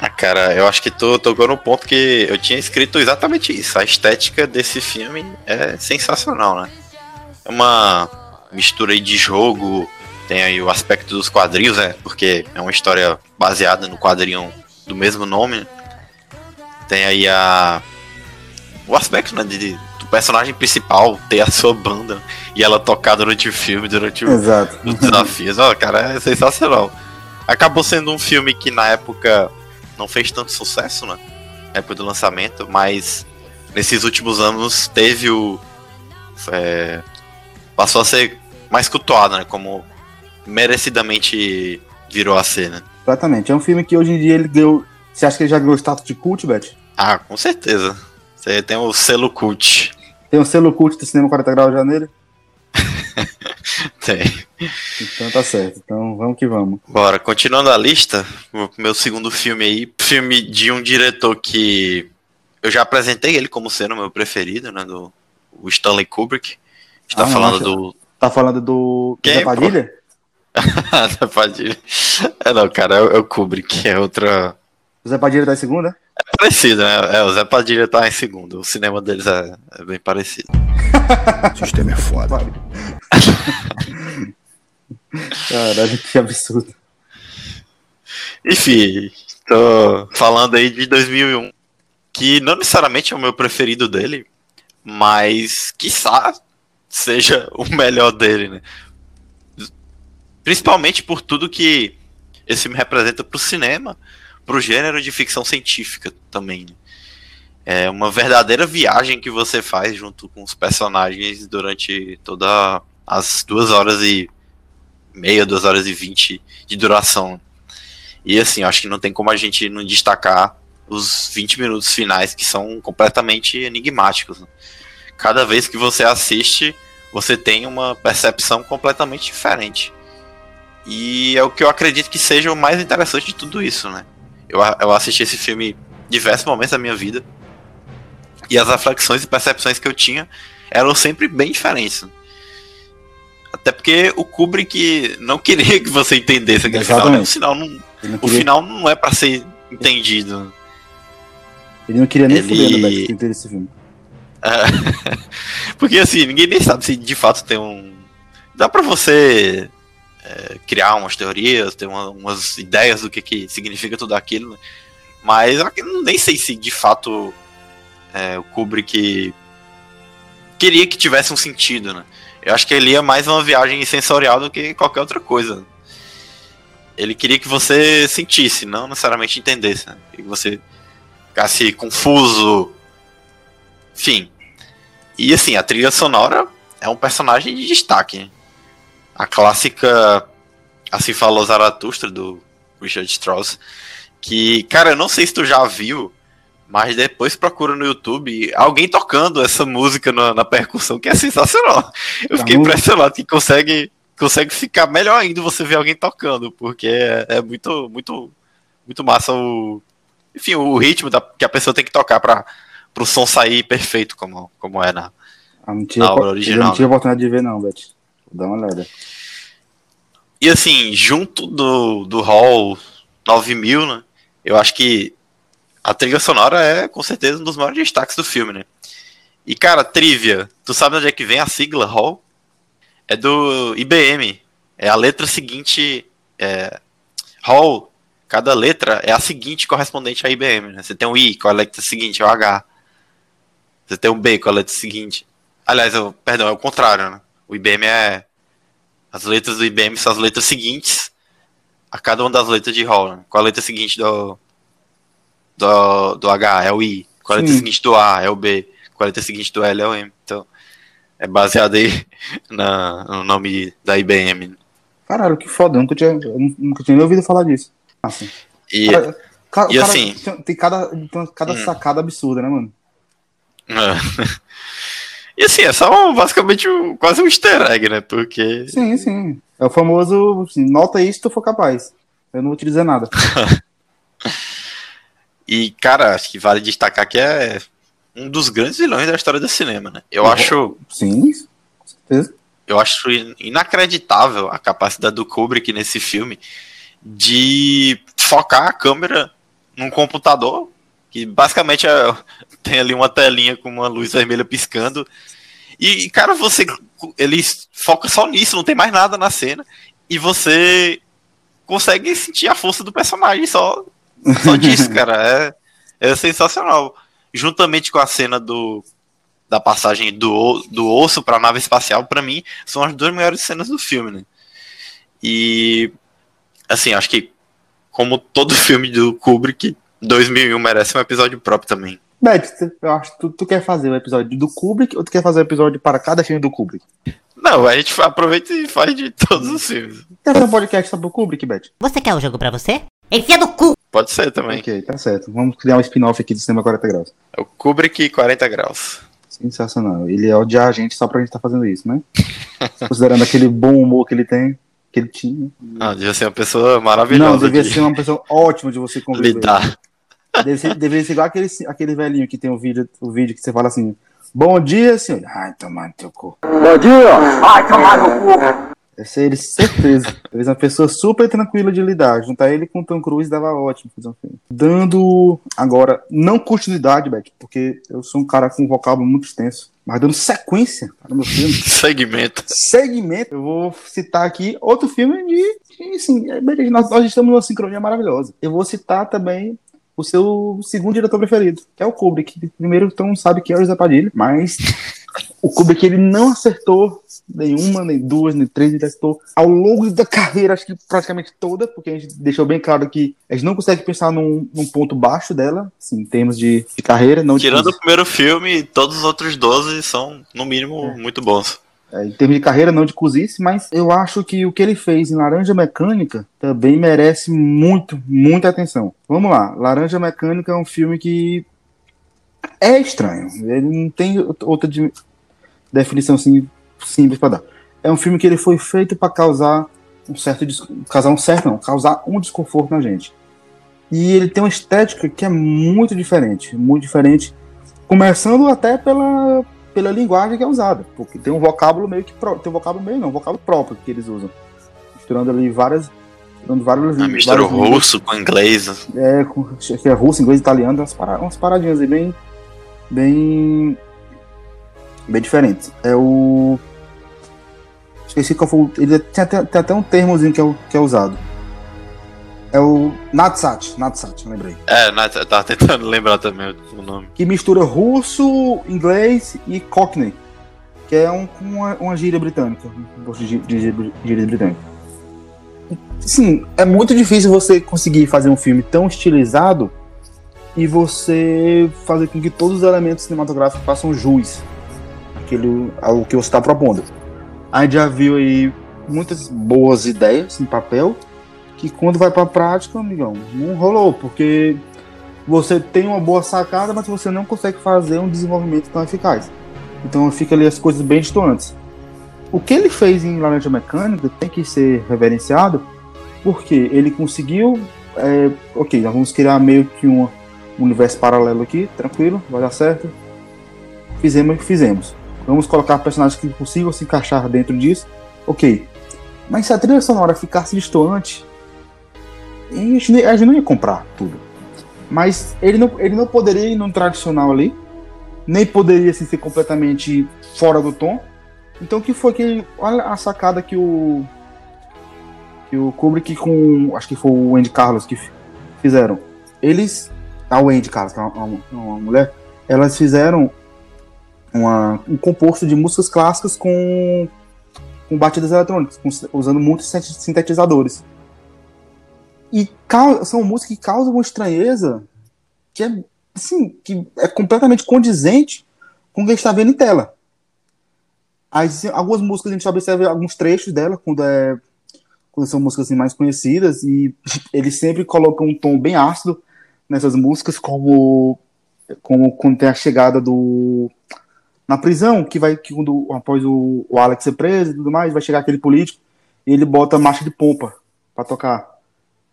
Ah, cara, eu acho que tu tocou no ponto que eu tinha escrito exatamente isso. A estética desse filme é sensacional, né? É uma mistura aí de jogo, tem aí o aspecto dos quadrinhos, né? Porque é uma história baseada no quadrinho do mesmo nome. Tem aí a. O aspecto, né? De, personagem principal ter a sua banda e ela tocar durante o filme, durante o, os desafios. Ó, cara, é sensacional. Acabou sendo um filme que na época não fez tanto sucesso, né? Na época do lançamento, mas nesses últimos anos teve o. É, passou a ser mais cultuado, né? Como merecidamente virou a cena.
Exatamente. É um filme que hoje em dia ele deu. Você acha que ele já ganhou status de cult, Beth?
Ah, com certeza. Você tem o selo cult.
Tem um selo cult do Cinema 40 Graus já nele? [LAUGHS] [LAUGHS]
Tem.
Então tá certo. Então vamos que vamos.
Bora, continuando a lista, meu segundo filme aí, filme de um diretor que eu já apresentei ele como sendo meu preferido, né, do o Stanley Kubrick. Está ah, falando do
Tá falando do Quem, Zé Padilha?
Zé Padilha. É não, cara, é, é o Kubrick, é outra
o Zé Padilha tá em segunda?
É parecido, né? É, o Zé Padilha tá em segundo. O cinema deles é, é bem parecido.
O sistema é foda. Caralho, que absurdo.
Enfim, tô falando aí de 2001, que não necessariamente é o meu preferido dele, mas quiçá seja o melhor dele, né? Principalmente por tudo que esse filme representa pro cinema pro gênero de ficção científica também. Né? É uma verdadeira viagem que você faz junto com os personagens durante toda as duas horas e meia, duas horas e vinte de duração. E assim, acho que não tem como a gente não destacar os 20 minutos finais que são completamente enigmáticos. Né? Cada vez que você assiste, você tem uma percepção completamente diferente. E é o que eu acredito que seja o mais interessante de tudo isso, né? Eu, eu assisti esse filme diversos momentos da minha vida. E as reflexões e percepções que eu tinha eram sempre bem diferentes. Até porque o Kubrick não queria que você entendesse aquele final. Né? O, final não, queria... o final não é para ser entendido.
Ele não queria nem ele... no Beck entender esse filme.
É, [LAUGHS] porque assim, ninguém nem sabe se de fato tem um. Dá pra você é, criar umas teorias, ter uma, umas ideias do que, que significa tudo aquilo, né? mas eu nem sei se de fato é, o Kubrick queria que tivesse um sentido, né? Eu acho que ele ia mais uma viagem sensorial do que qualquer outra coisa. Ele queria que você sentisse, não necessariamente entendesse, né? que você ficasse confuso, enfim. E assim, a trilha sonora é um personagem de destaque. A clássica Assim Falou Zaratustra, do Richard Strauss. Que, cara, eu não sei se tu já viu, mas depois procura no YouTube alguém tocando essa música na, na percussão, que é sensacional. Eu fiquei impressionado que consegue, consegue ficar melhor ainda você ver alguém tocando, porque é, é muito, muito, muito massa o. Enfim, o ritmo da, que a pessoa tem que tocar para o som sair perfeito, como, como é na,
ah, não tinha, na obra original. Eu não tive né? oportunidade de ver, não, Beth. Dá uma olhada.
E assim, junto do, do Hall 9000, né? Eu acho que a trilha sonora é com certeza um dos maiores destaques do filme, né? E cara, trivia, tu sabe onde é que vem a sigla Hall? É do IBM. É a letra seguinte. É, Hall, cada letra é a seguinte correspondente à IBM, né? Você tem um I com a letra seguinte, é o H. Você tem um B com a letra seguinte. Aliás, eu, perdão, é o contrário, né? O IBM é as letras do IBM são as letras seguintes a cada uma das letras de Hall. Né? Qual a letra seguinte do, do, do H? É o I. Qual a letra seguinte do A? É o B. Qual a letra seguinte do L? É o M. Então, é baseado aí [LAUGHS] na, no nome da IBM.
Caralho, que foda. Eu nunca tinha, nunca tinha ouvido falar disso. Assim.
E, cara, cara, e assim.
Tem cada, tem cada hum. sacada absurda, né, mano?
É. [LAUGHS] E assim, é só basicamente um, quase um easter egg, né? Porque.
Sim, sim. É o famoso, assim, nota isso se tu for capaz. Eu não vou te dizer nada. [LAUGHS]
e, cara, acho que vale destacar que é um dos grandes vilões da história do cinema, né? Eu acho.
Sim, com certeza.
Eu acho inacreditável a capacidade do Kubrick nesse filme de focar a câmera num computador que basicamente é, [LAUGHS] tem ali uma telinha com uma luz vermelha piscando. E, cara, você. Ele foca só nisso, não tem mais nada na cena. E você consegue sentir a força do personagem só, só disso, cara. É, é sensacional. Juntamente com a cena do da passagem do, do osso para a nave espacial, para mim, são as duas melhores cenas do filme, né? E assim, acho que como todo [LAUGHS] filme do Kubrick, 2001 merece um episódio próprio também.
Beth, eu acho que tu, tu quer fazer o um episódio do Kubrick ou tu quer fazer um episódio para cada filme do Kubrick?
Não, a gente aproveita e faz de todos os filmes.
Quer fazer um podcast sobre o Kubrick, Beth?
Você quer o um jogo pra você? Enfia do cu!
Pode ser também.
Ok, tá certo. Vamos criar um spin-off aqui do Cinema 40 Graus.
É o Kubrick 40 Graus.
Sensacional. Ele é odiar a gente só pra gente estar tá fazendo isso, né? [LAUGHS] Considerando aquele bom humor que ele tem, que ele tinha.
Ah, devia ser uma pessoa maravilhosa.
Não, devia de... ser uma pessoa ótima de você conviver. Lidar. Deve ser, deveria ser igual aquele, aquele velhinho que tem o vídeo, o vídeo que você fala assim: Bom dia, senhor. Ai, tomar no teu cu.
Bom dia! Ai, tomar no cu.
Deve ser ele, certeza. [LAUGHS] Deve ser uma pessoa super tranquila de lidar. Juntar ele com o Tom Cruise dava ótimo fazer um filme. Dando, agora, não continuidade, Beck, porque eu sou um cara com um vocábulo muito extenso. Mas dando sequência no meu filme. [LAUGHS]
Segmento.
Segmento. Eu vou citar aqui outro filme de. de assim, nós, nós estamos numa sincronia maravilhosa. Eu vou citar também o seu segundo diretor preferido, que é o Kubrick. Primeiro, então, sabe que é o José Padilha, mas o Kubrick ele não acertou nenhuma, nem duas, nem três, ele acertou ao longo da carreira, acho que praticamente toda, porque a gente deixou bem claro que a gente não consegue pensar num, num ponto baixo dela, assim, em termos de, de carreira. Não
Tirando o primeiro filme, todos os outros 12 são, no mínimo, é. muito bons
é, em termos de carreira, não de cozice, mas eu acho que o que ele fez em Laranja Mecânica também merece muito, muita atenção. Vamos lá, Laranja Mecânica é um filme que é estranho. Ele não tem outra de... definição simples para dar. É um filme que ele foi feito para causar um certo causar um certo não, causar um desconforto na gente. E ele tem uma estética que é muito diferente, muito diferente, começando até pela pela linguagem que é usada, porque tem um vocábulo meio que pró- tem um vocábulo meio não, um vocábulo próprio que eles usam, misturando ali várias, misturando vários,
A mistura
línguas.
russo com inglês.
É, com, que é russo, inglês, italiano, umas, para, umas paradinhas aí bem. bem. bem diferentes. É o. Esqueci qual foi. Ele tem até, tem até um termozinho que é, que é usado. É o Natsat, Natsat, lembrei.
É, não, eu tava tentando [LAUGHS] lembrar também o nome.
Que mistura russo, inglês e cockney. Que é um, uma, uma gíria britânica. Um posto de gíria britânica. Sim, é muito difícil você conseguir fazer um filme tão estilizado e você fazer com que todos os elementos cinematográficos façam jus àquilo, ao que você está propondo. A gente já viu aí muitas boas ideias em papel que quando vai pra prática, amigão, não rolou, porque você tem uma boa sacada, mas você não consegue fazer um desenvolvimento tão eficaz. Então fica ali as coisas bem distantes. O que ele fez em Laranja Mecânica tem que ser reverenciado, porque ele conseguiu. é, ok, nós vamos criar meio que um universo paralelo aqui, tranquilo, vai dar certo. Fizemos o que fizemos. Vamos colocar personagens que consigam se encaixar dentro disso, ok. Mas se a trilha sonora ficasse distante, a gente, a gente não ia comprar tudo. Mas ele não, ele não poderia ir num tradicional ali, nem poderia assim, ser completamente fora do tom. Então o que foi que. Olha a sacada que o. Que o Kubrick com. Acho que foi o Andy Carlos que fizeram. Eles. A Wendy Carlos, que é uma, uma- uma mulher, elas fizeram uma, um composto de músicas clássicas com, com batidas eletrônicas, com- usando muitos sinte- sintetizadores. E são músicas que causam uma estranheza que é, assim, que é completamente condizente com o que a gente está vendo em tela. As, algumas músicas a gente observa alguns trechos dela quando, é, quando são músicas assim, mais conhecidas e [LAUGHS] eles sempre colocam um tom bem ácido nessas músicas, como, como quando tem a chegada do na prisão, que vai que quando após o, o Alex ser preso e tudo mais, vai chegar aquele político e ele bota marcha de pompa para tocar.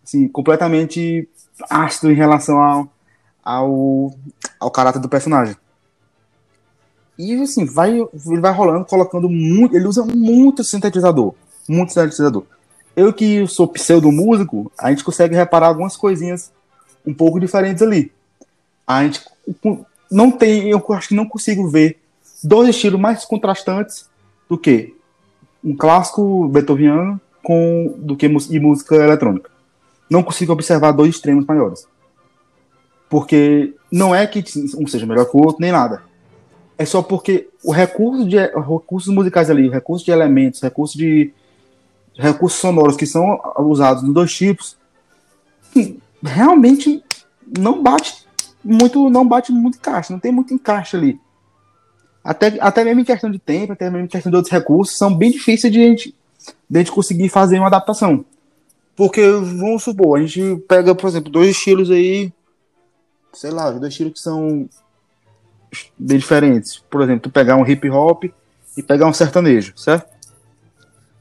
Assim, completamente ácido em relação ao, ao, ao caráter do personagem. E assim, vai, ele vai rolando, colocando muito. Ele usa muito sintetizador. Muito sintetizador. Eu que sou pseudo músico, a gente consegue reparar algumas coisinhas um pouco diferentes ali. A gente não tem, eu acho que não consigo ver dois estilos mais contrastantes do que um clássico beethoveniano com do que e música eletrônica. Não consigo observar dois extremos maiores. Porque não é que um seja melhor que o outro, nem nada. É só porque o recurso de recursos musicais ali, recurso de elementos, recurso de recursos sonoros que são usados nos dois tipos, realmente não bate muito, não bate muito encaixe, não tem muito encaixe ali. Até, até mesmo em questão de tempo, até mesmo em questão de outros recursos, são bem difíceis de a gente, de a gente conseguir fazer uma adaptação. Porque, vamos supor, a gente pega, por exemplo, dois estilos aí, sei lá, dois estilos que são bem diferentes. Por exemplo, tu pegar um hip hop e pegar um sertanejo, certo?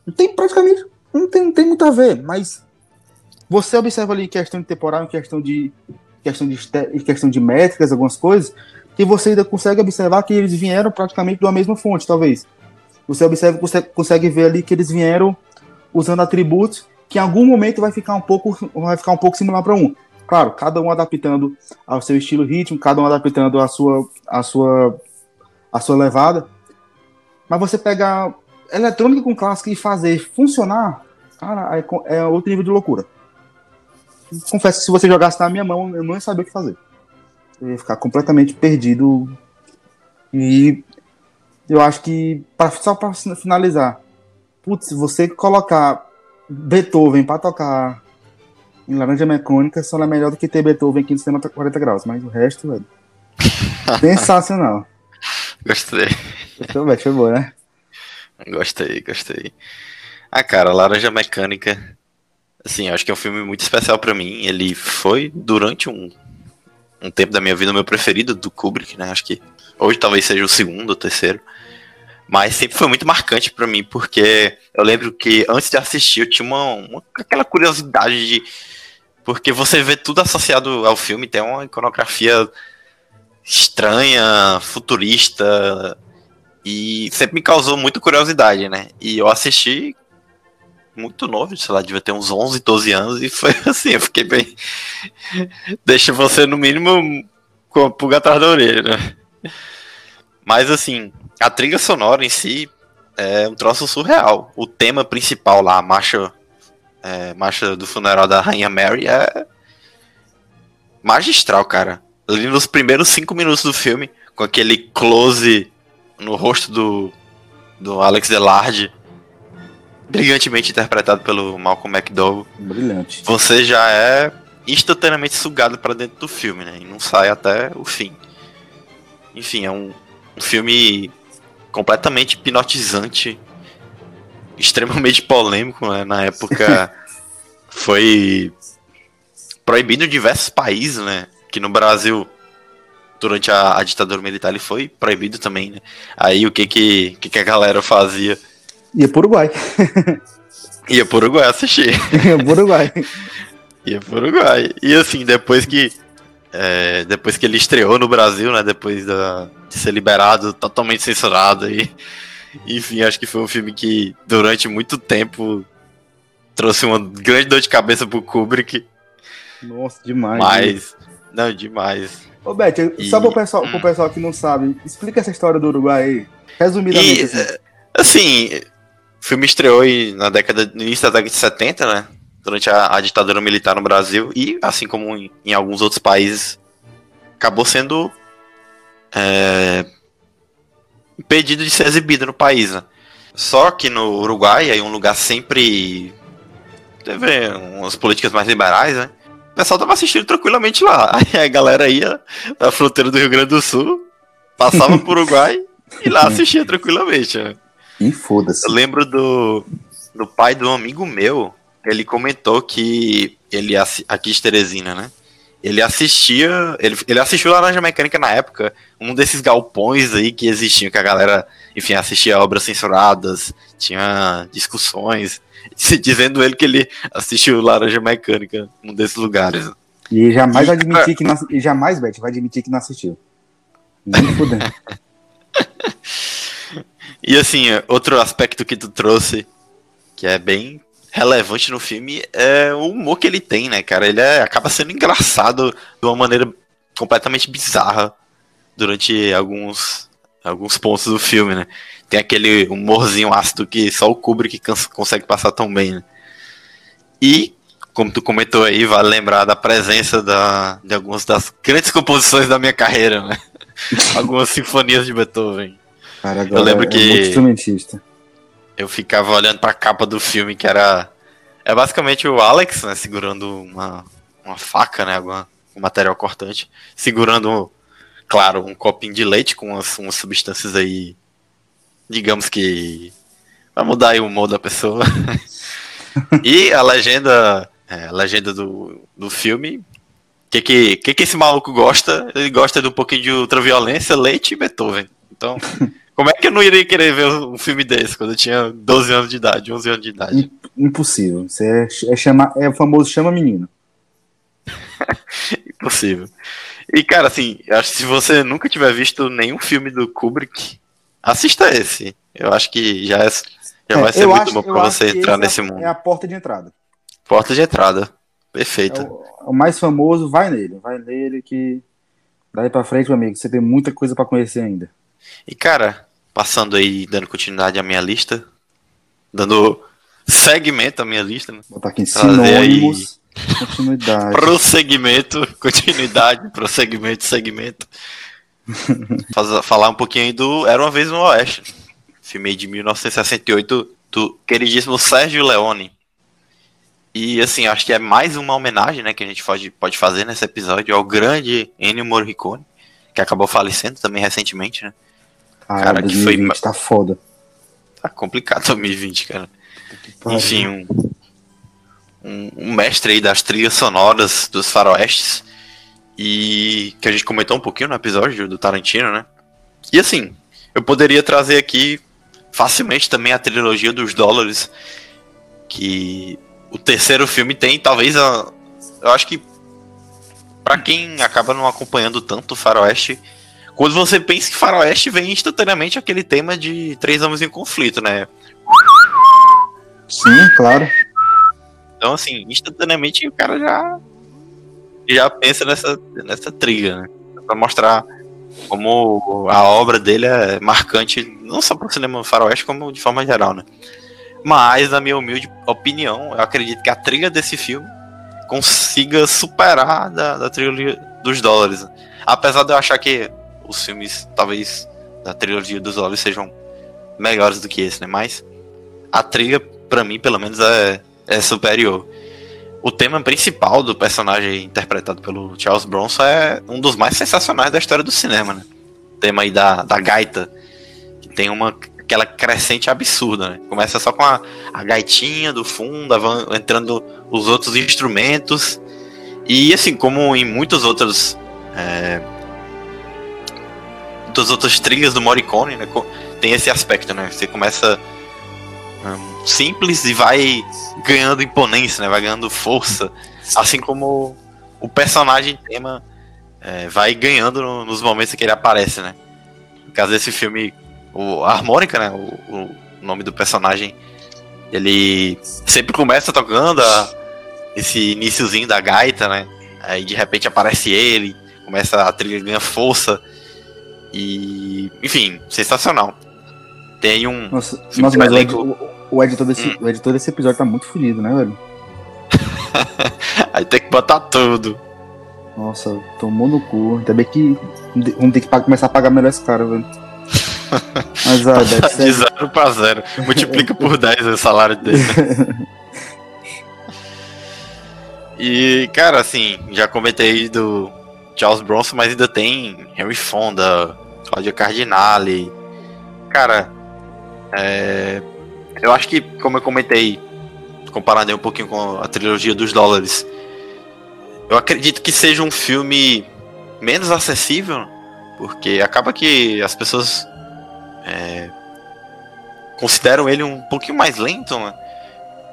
Não tem praticamente, não tem, não tem muito a ver, mas você observa ali questão de temporal, em questão de questão de, questão de métricas, algumas coisas, que você ainda consegue observar que eles vieram praticamente da mesma fonte, talvez. Você observa, consegue, consegue ver ali que eles vieram usando atributos que em algum momento vai ficar um pouco, vai ficar um pouco similar para um. Claro, cada um adaptando ao seu estilo ritmo, cada um adaptando a sua, a sua, a sua levada. Mas você pegar eletrônica com clássica e fazer funcionar, cara, é, é outro nível de loucura. Confesso que se você jogasse na minha mão, eu não ia saber o que fazer. Eu ia ficar completamente perdido. E eu acho que, pra, só para finalizar, putz, você colocar Beethoven para tocar em Laranja Mecânica, só é melhor do que ter Beethoven aqui no cinema 40 graus, mas o resto, velho. [LAUGHS] sensacional.
Gostei.
Então, velho, foi bom, né?
Gostei, gostei. Ah, cara, Laranja Mecânica. Assim, acho que é um filme muito especial pra mim. Ele foi durante um, um tempo da minha vida o meu preferido do Kubrick, né? Acho que hoje talvez seja o segundo ou terceiro. Mas sempre foi muito marcante pra mim, porque eu lembro que antes de assistir eu tinha uma, uma- aquela curiosidade de. Porque você vê tudo associado ao filme, tem uma iconografia estranha, futurista, E sempre me causou muita curiosidade, né? E eu assisti muito novo, sei lá, devia ter uns 11, 12 anos, e foi [LAUGHS] assim, eu fiquei bem. Deixa você, no mínimo, com a pulga atrás da orelha, né? Mas assim, a trilha sonora em si é um troço surreal. O tema principal lá, a marcha, é, marcha do funeral da Rainha Mary, é magistral, cara. Ali nos primeiros cinco minutos do filme, com aquele close no rosto do, do Alex Delarge, brilhantemente interpretado pelo Malcolm McDowell,
Brilhante.
você já é instantaneamente sugado para dentro do filme, né? E não sai até o fim. Enfim, é um, um filme completamente hipnotizante, extremamente polêmico, né? Na época [LAUGHS] foi proibido em diversos países, né? Que no Brasil, durante a, a ditadura militar, ele foi proibido também, né? Aí o que que, que, que a galera fazia?
Ia pro Uruguai. [LAUGHS]
Ia pro Uruguai assistir. [LAUGHS]
Ia pro Uruguai.
Ia pro Uruguai. E assim, depois que. É, depois que ele estreou no Brasil, né? Depois da, de ser liberado, totalmente censurado. E, enfim, acho que foi um filme que durante muito tempo trouxe uma grande dor de cabeça pro Kubrick.
Nossa, demais.
Mas. Não, demais.
Ô, Beth,
E-
só pro pessoal, pro
hum.
pessoal que não sabe, explica essa história do Uruguai aí. Resumidamente,
E,
assim.
é, assim, o filme estreou na década, no início da década de 70, né? Durante a, a ditadura militar no Brasil e, assim como em, em alguns outros países, acabou sendo é, impedido de ser exibido no país. Né? Só que no Uruguai, aí um lugar sempre teve umas políticas mais liberais, né? O pessoal tava assistindo tranquilamente lá. [LAUGHS] Aí a galera ia da fronteira do Rio Grande do Sul, passava pro Uruguai e lá assistia tranquilamente. Né?
E foda-se.
Eu lembro do, do pai de um amigo meu, ele comentou que ele aqui de Teresina, né? Ele assistia, ele, ele assistiu Laranja Mecânica na época, um desses galpões aí que existiam, que a galera, enfim, assistia obras censuradas, tinha discussões, [LAUGHS] dizendo ele que ele assistiu Laranja Mecânica num desses lugares.
E jamais
E-
admitir que não, e jamais, Beth, vai admitir que não assistiu. Nem fudendo. [LAUGHS]
E assim, outro aspecto que tu trouxe, que é bem relevante no filme, é o humor que ele tem, né, cara? Ele é- acaba sendo engraçado de uma maneira completamente bizarra durante alguns, alguns pontos do filme, né? Tem aquele humorzinho ácido que só o Kubrick cons- consegue passar tão bem, né? E, como tu comentou aí, vale lembrar da presença da, de algumas das grandes composições da minha carreira, né? [LAUGHS] Algumas sinfonias de Beethoven.
Cara, agora
lembro
é
que-
muito instrumentista.
Eu ficava olhando pra capa do filme, que era. É basicamente o Alex, né, segurando uma, uma faca, né, alguma, um material cortante, segurando, claro, um copinho de leite com umas, umas substâncias aí, digamos que. Vai mudar aí o humor da pessoa. [LAUGHS] e a legenda. é, a legenda do, do filme. Que, que, que, que esse maluco gosta? Ele gosta de um pouquinho de ultraviolência, leite e Beethoven. Então, [LAUGHS] como é que eu não iria querer ver um filme desse quando eu tinha 12 anos de idade, 11 anos de idade?
Impossível. Isso é, é, chama, é o famoso chama menino. [LAUGHS]
Impossível. E, cara, assim, acho que se você nunca tiver visto nenhum filme do Kubrick, assista esse. Eu acho que já, é, já vai
É,
ser
eu
muito
acho-
bom pra você entrar
esse
nesse
é,
mundo.
É a porta de entrada.
Porta de entrada.
É
Perfeito.
o, o mais famoso, vai nele. Vai nele que daí pra frente, meu amigo, você tem muita coisa pra conhecer ainda.
E, cara, passando aí, dando continuidade à minha lista, dando segmento à minha lista, né?
Botar aqui em sinônimos, continuidade.
prosseguimento, [LAUGHS] continuidade, prosseguimento, segmento. Faz- falar um pouquinho aí do Era uma vez no Oeste, filme de 1968 do queridíssimo Sérgio Leone. E assim, acho que é mais uma homenagem, né, que a gente pode, pode fazer nesse episódio ao grande Ennio Morricone, que acabou falecendo também recentemente, né?
Cara,
Cara, que foi
2020 tá foda.
Tá complicado 2020, cara. Enfim, um, um, um mestre aí das trilhas sonoras dos faroestes. E que a gente comentou um pouquinho no episódio do Tarantino, né? E assim, eu poderia trazer aqui facilmente também a trilogia dos dólares. Que o terceiro filme tem, talvez a. Eu acho que. Pra quem acaba não acompanhando tanto o faroeste, quando você pensa que faroeste, vem instantaneamente aquele tema de três homens em conflito, né?
Sim, claro.
Então, assim, instantaneamente o cara já já pensa nessa, nessa trilha, né? Pra mostrar como a obra dele é marcante, não só para o cinema faroeste, como de forma geral, né? Mas, na minha humilde opinião, eu acredito que a trilha desse filme consiga superar da, da trilogia dos dólares. Apesar de eu achar que os filmes, talvez, da trilogia dos dólares sejam melhores do que esse, né? Mas a trilha, para mim, pelo menos, é, é superior. O tema principal do personagem interpretado pelo Charles Bronson é um dos mais sensacionais da história do cinema, né? O tema aí da, da gaita, que tem uma aquela crescente absurda, né? Começa só com a, a gaitinha do fundo, entrando os outros instrumentos. E assim, como em muitos outros. É, muitas outras trilhas do Morricone, né? Tem esse aspecto, né? Você começa um, simples e vai ganhando imponência, né? Vai ganhando força. Assim como o personagem tema é, vai ganhando no, nos momentos que ele aparece, né? No caso desse filme, o, a harmônica, né? O, o, nome do personagem, ele sempre começa tocando a, esse iníciozinho da gaita, né? Aí de repente aparece ele, começa a trilha ganha força. E. Enfim, sensacional. Tem um.
Nossa, nossa mas o, o, editor desse, hum. o editor desse episódio tá muito fodido, né, velho? [LAUGHS]
Aí tem que botar tudo.
Nossa, tomou no cu. Ainda bem que vamos ter que começar a pagar melhor esse cara, velho. [LAUGHS]
Mas ah, deve ser. De zero pra zero. Multiplica por [LAUGHS] 10 o salário dele. e, cara, assim, já comentei do Charles Bronson, mas ainda tem Henry Fonda, Claudia Cardinale. Cara, é, eu acho que, como eu comentei, comparando um pouquinho com a trilogia dos dólares, eu acredito que seja um filme menos acessível, porque acaba que as pessoas é, consideram ele um pouquinho mais lento, né?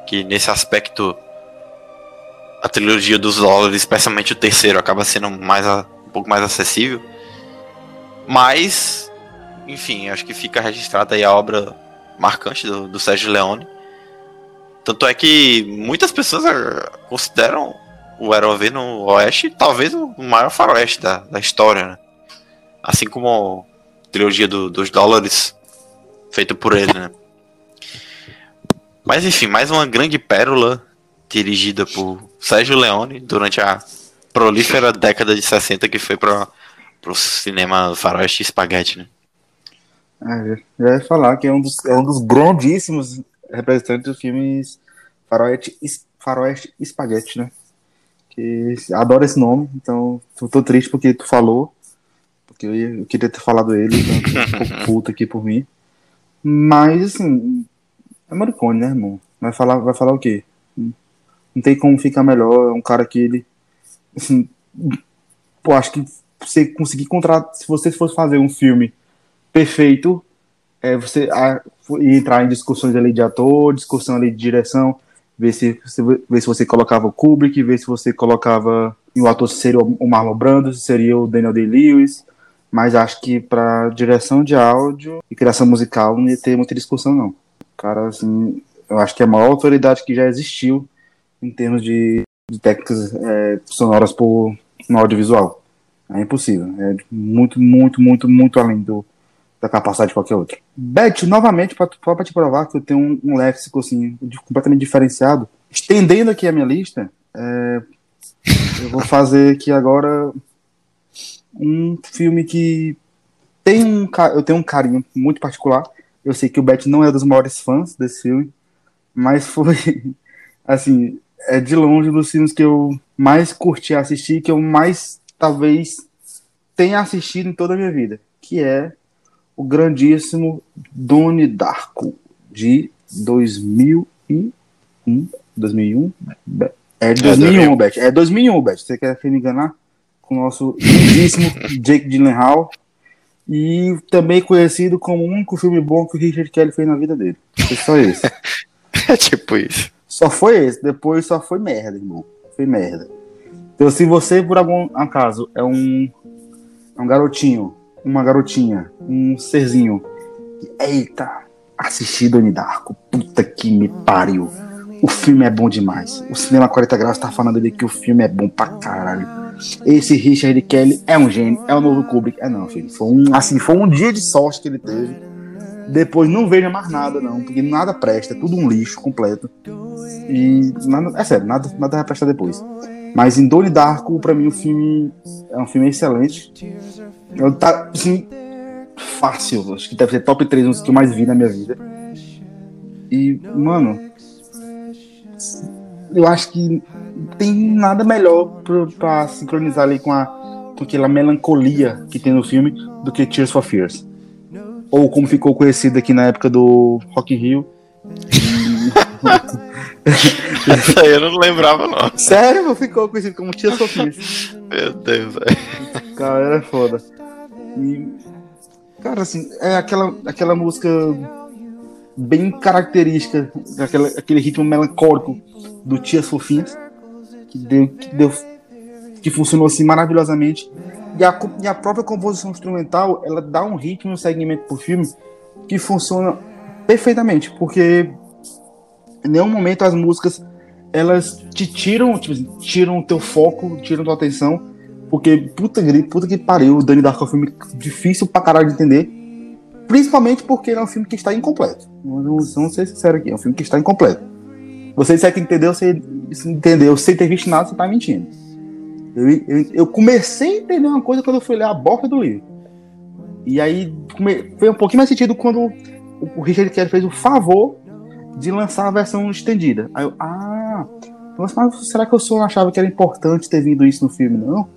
que nesse aspecto a trilogia dos dólares, especialmente o terceiro, acaba sendo mais a, um pouco mais acessível. Mas, enfim, acho que fica registrada aí a obra marcante do, do Sérgio Leone. Tanto é que muitas pessoas eh, consideram o ROV no Oeste talvez o maior faroeste da, da história, né? Assim como a trilogia do, dos dólares feita por ele, né? Mas enfim, mais uma grande pérola dirigida por Sérgio Leone durante a prolífera década de 60 que foi para o cinema faroeste e espaguete, né?
É, já ia falar que é um dos, é um dos grandíssimos representantes dos filmes faroeste, faroeste espaguete, né? Que adoro esse nome, então tô, tô triste porque tu falou, porque eu, ia, eu queria ter falado ele, então tô um pouco puto aqui por mim. Mas, assim, é Morricone, né, irmão? Vai falar, vai falar o quê? Não tem como ficar melhor, é um cara que ele, assim, pô, acho que você conseguir contratar, se você fosse fazer um filme perfeito é você a, entrar em discussões ali de ator, discussão ali de direção, ver se, se, ver se você colocava o Kubrick, ver se você colocava o ator seria o Marlon Brando, se seria o Daniel Day-Lewis, mas acho que para direção de áudio e criação musical não ia ter muita discussão não. Cara, assim, eu acho que é a maior autoridade que já existiu em termos de, de técnicas é, sonoras por, no audiovisual. É impossível. É muito, muito, muito, muito além do, da capacidade de qualquer outro. Beth, novamente, para te provar que eu tenho um, um léxico assim, completamente diferenciado, estendendo aqui a minha lista, é, eu vou fazer aqui agora um filme que tem um, eu tenho um carinho muito particular. Eu sei que o Beth não é dos maiores fãs desse filme, mas foi, [LAUGHS] assim, é de longe dos filmes que eu mais curti assistir, que eu mais, talvez, tenha assistido em toda a minha vida, que é o grandíssimo Doni Darko, de 2001. 2001? É 2001, é, Beth. É 2001, Beth. Você quer me enganar? Com o nosso lindíssimo [LAUGHS] Jake Gyllenhaal. E também conhecido como o único filme bom que o Richard Kelly fez na vida dele. Foi só esse. [LAUGHS]
é tipo isso.
Só foi esse. Depois só foi merda, irmão. Foi merda. Então, se você, por algum acaso, é um, é um garotinho uma garotinha, um serzinho. Eita, assisti Doni Darko. Puta que me pariu. O filme é bom demais. O Cinema 40 Graus tá falando ali que o filme é bom pra caralho. Esse Richard Kelly é um gênio, é o novo Kubrick. É não, filho. Foi um, assim, foi um dia de sorte que ele teve. Depois não veja mais nada, não, porque nada presta, é tudo um lixo completo. E nada, é sério, nada, nada vai prestar depois. Mas em Donnie Darko, pra mim, o filme é um filme excelente. Eu tá, assim, fácil. Acho que deve ser top 3 dos que eu mais vi na minha vida. E, mano, eu acho que tem nada melhor pra, pra sincronizar ali com, a, com aquela melancolia que tem no filme do que Tears for Fears. Ou como ficou conhecido aqui na época do Rock in Rio. [LAUGHS]
Essa aí eu não lembrava, não.
Sério, ficou conhecido como for Fears.
Meu Deus, velho.
Cara, era foda. E, cara, assim, é aquela, aquela música bem característica, aquela, aquele ritmo melancólico do Tias Fofinhas, que deu, que deu, que funcionou assim maravilhosamente. E a, e a própria composição instrumental, ela dá um ritmo e um segmento pro filme que funciona perfeitamente, porque em nenhum momento as músicas elas te tiram, tipo, assim, tiram o teu foco, tiram tua atenção, porque puta, puta que pariu, o Danny Darko é um filme difícil pra caralho de entender, principalmente porque ele é um filme que está incompleto. Vamos, vamos ser sinceros aqui, é um filme que está incompleto. Você disser que entendeu, você entendeu sem ter visto nada, você tá mentindo. Eu, eu, eu comecei a entender uma coisa quando eu fui ler a boca do livro. E aí come- foi um pouquinho mais sentido quando o, o Richard Kelly fez o favor de lançar a versão estendida. Aí eu, ah, mas, mas será que eu só achava que era importante ter vindo isso no filme? Não.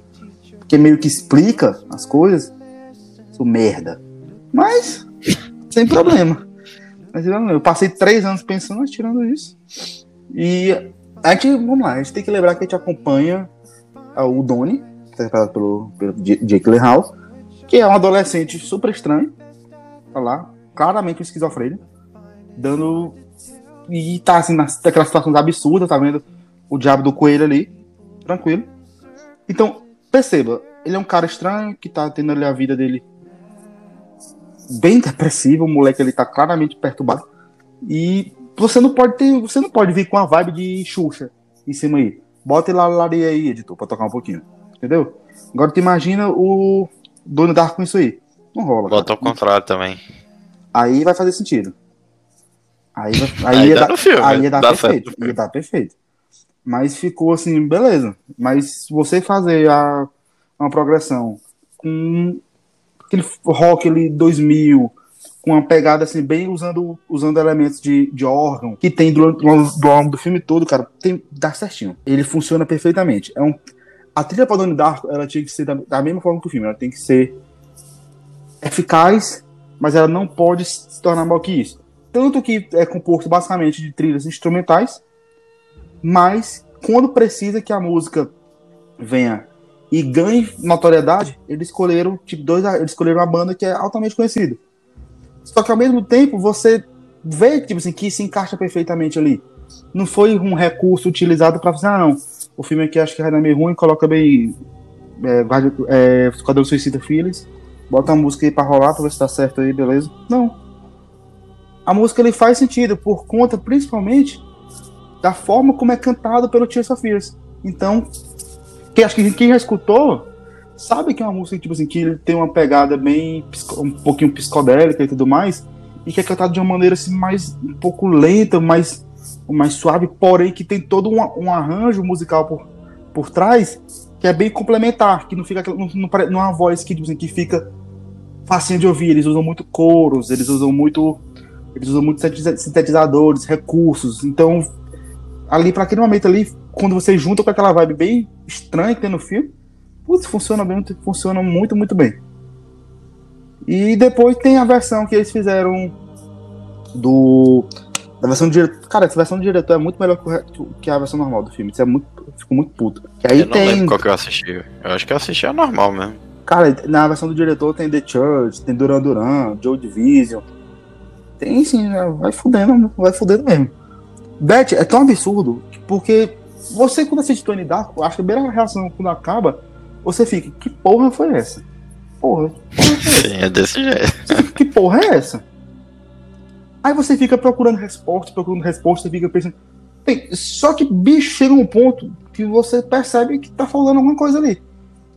Porque meio que explica as coisas. Sou merda. Mas, sem problema. Mas eu, passei três anos pensando, tirando isso. E a gente, vamos lá, a gente tem que lembrar que a gente acompanha o Donnie, interpretado pelo, pelo Jake Gyllenhaal, que é um adolescente super estranho, tá lá, claramente um esquizofrênico, dando. E tá assim, naquelas situações absurdas, tá vendo o diabo do coelho ali, tranquilo. Então, perceba, ele é um cara estranho que tá tendo ali a vida dele bem depressiva, o moleque ele tá claramente perturbado. E você não pode ter, você não pode vir com a vibe de Xuxa em cima aí. Bota lá Lari aí, editor, pra tocar um pouquinho. Entendeu? Agora tu imagina o Dono Dark com isso aí. Não rola.
Bota ao contrário também.
Aí vai fazer sentido. Aí, [LAUGHS] aí,
Aí
ia
dá
dar,
filme,
aí ia dar
dá
perfeito.
certo
Ia dar perfeito. Mas ficou assim, beleza. Mas se você fazer a, uma progressão com aquele rock ali 2000, com uma pegada assim, bem usando, usando elementos de, de órgão, que tem durante do longo do filme todo, cara, tem, dá certinho. Ele funciona perfeitamente. É um, a trilha para Donnie Darko, ela tinha que ser da, da mesma forma que o filme. Ela tem que ser eficaz, mas ela não pode se tornar maior que isso. Tanto que é composto basicamente de trilhas instrumentais, mas quando precisa que a música venha e ganhe notoriedade, eles escolheram tipo dois, eles escolheram uma banda que é altamente conhecida. Só que ao mesmo tempo você vê tipo assim que se encaixa perfeitamente ali. Não foi um recurso utilizado para fazer, ah, não. O filme aqui acho que vai dar meio ruim, coloca bem é, é, Esquadrão Suicida Phillies, bota a música aí pra rolar pra ver se tá certo aí, beleza? Não. A música ele faz sentido por conta, principalmente, da forma como é cantado pelo Tears of Fears. Então, que acho que quem já escutou sabe que é uma música tipo assim que tem uma pegada bem um pouquinho psicodélica e tudo mais, e que é cantado de uma maneira assim mais um pouco lenta, mais mais suave, porém que tem todo um, um arranjo musical por, por trás que é bem complementar, que não fica não, não, não é uma voz que, tipo assim, que fica facinho de ouvir. Eles usam muito coros, eles usam muito eles usam muito sintetiza- sintetizadores, recursos. Então, ali para aquele momento ali, quando você junta com aquela vibe bem estranha que tem no filme, putz, funciona bem, funciona muito, muito bem. E depois tem a versão que eles fizeram do da versão do diretor. Cara, essa versão do diretor é muito melhor que a versão normal do filme. Isso é muito, fico muito puto. Que aí
eu não
tem
lembro qual que eu assisti. Eu acho que eu assisti a normal mesmo.
Cara, na versão do diretor tem The Church, tem Duran Duran, Joe Division. Tem sim, né? vai fudendo, vai fudendo mesmo. Beth, é tão absurdo, porque você quando assiste Tony Darko, acho que a primeira reação quando acaba, você fica, que porra foi essa? Porra,
Sim, é desse jeito.
Fica, que porra é essa? Aí você fica procurando resposta, procurando resposta, fica pensando. Bem, só que, bicho, chega um ponto que você percebe que tá falando alguma coisa ali.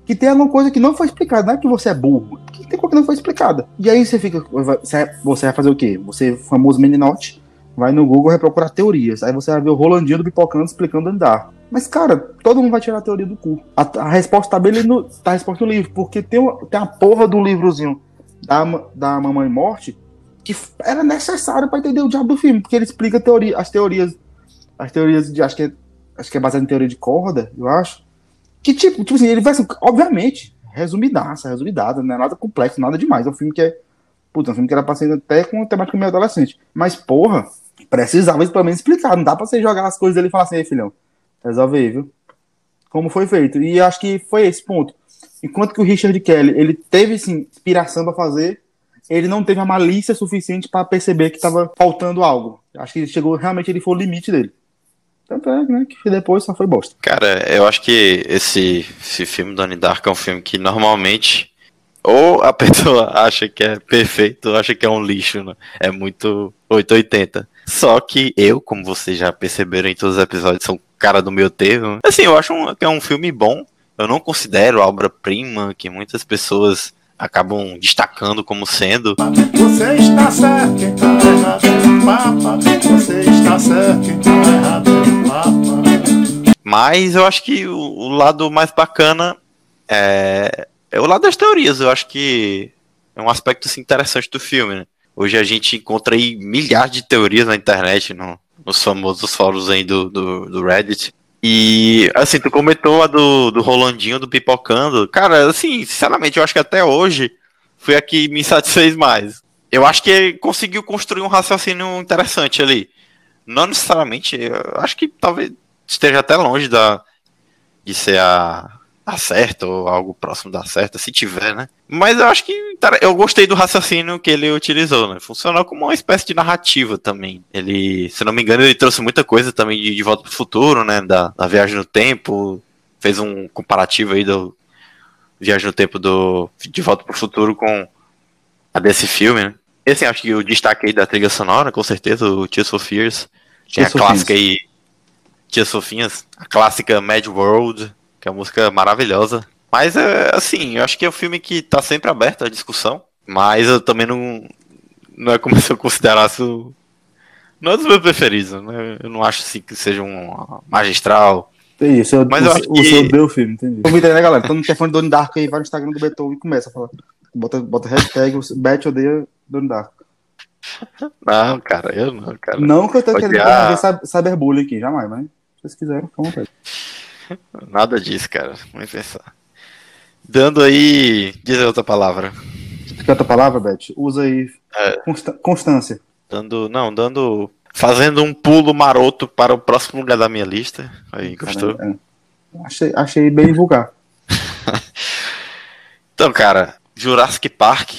Que tem alguma coisa que não foi explicada. Não é que você é burro, que tem coisa que não foi explicada. E aí você fica. Você você vai fazer o quê? Você, famoso meninote, vai no Google vai procurar teorias. Aí você vai ver o Rolandinho do Pipocando explicando andar. Mas, cara, todo mundo vai tirar a teoria do cu. A, a resposta tá bem no, tá a resposta no livro, porque tem, uma- tem a porra do livrozinho da, da Mamãe Morte que era necessário pra entender o diabo do filme, porque ele explica teoria, as teorias, as teorias de, acho que é, acho que é baseado em teoria de corda, eu acho. Que tipo, tipo assim, ele vai assim, obviamente, resumidaça, resumidada, não é nada complexo, nada demais. É um filme que é, puta, é um filme que era pra ser até com temática meio adolescente. Mas, porra, precisava pelo menos explicar, não dá pra você jogar as coisas ali e falar assim, filhão, resolve aí, viu? Como foi feito. E acho que foi esse ponto. Enquanto que o Richard Kelly, ele teve, sim, inspiração pra fazer, ele não teve a malícia suficiente pra perceber que tava faltando algo. Acho que ele chegou, realmente, ele foi o limite dele. Tanto é, né, que depois só foi bosta.
Cara, eu acho que esse, esse filme Donnie Dark é um filme que normalmente ou a [LAUGHS] pessoa acha que é perfeito ou acha que é um lixo, né? É muito 880. Só que eu, como vocês já perceberam em todos os episódios, sou um cara do meu termo. Assim, eu acho um- que é um filme bom. Eu não considero obra-prima que muitas pessoas acabam destacando como sendo.
Você está certo, quem tá errado é o Papa. Você está certo, quem tá errado é o Papa.
Mas eu acho que o, o lado mais bacana é, é o lado das teorias. Eu acho que é um aspecto assim, interessante do filme. Né? Hoje a gente encontra aí milhares de teorias na internet, no- nos famosos fóruns aí do, do, do Reddit. E, assim, tu comentou a do, do Rolandinho, do Pipocando. Cara, assim, sinceramente, eu acho que até hoje foi a que me satisfez mais. Eu acho que ele conseguiu construir um raciocínio interessante ali. Não necessariamente, eu acho que talvez esteja até longe da, de ser a, a certa ou algo próximo da certa, se tiver, né? Mas eu acho que eu gostei do raciocínio que ele utilizou, né? Funcionou como uma espécie de narrativa também. Ele, se não me engano, ele trouxe muita coisa também de, de Volta pro Futuro, né? Da, da viagem no tempo, fez um comparativo aí do Viagem no Tempo do De Volta pro Futuro com a desse filme, né? E assim, acho que o destaque aí da trilha sonora, com certeza, o Tears for Fears. Tem a clássica aí, Tia Sofinhas, a clássica Mad World, que é uma música maravilhosa. Mas, é, assim, eu acho que é um filme que tá sempre aberto à discussão, mas eu também não, não é como se eu considerasse o... Não é dos meus preferidos, né? Eu não acho, assim, que seja um magistral.
Entendi, o seu,
Mas
o,
eu acho
o
que-
seu deu o filme, entendi. Vamos entender, né, galera? Todo mundo que é fã de Donnie Darko aí, vai no Instagram do Beethoven e começa a falar. Bota, bota hashtag, Bet odeia Donnie Darko.
Não, cara, eu não, cara.
Não que eu tô querendo promover cyber- cyberbullying aqui, jamais, mas se vocês quiserem, fica à vontade.
Nada disso, cara. Vamos pensar. Dando aí. Diz outra palavra.
Que outra palavra, Beth? Usa aí
É.
constância.
Dando. Não, dando. Fazendo um pulo maroto para o próximo lugar da minha lista. Aí, gostou?
É. Achei, achei bem vulgar. [LAUGHS]
Então, cara, Jurassic Park,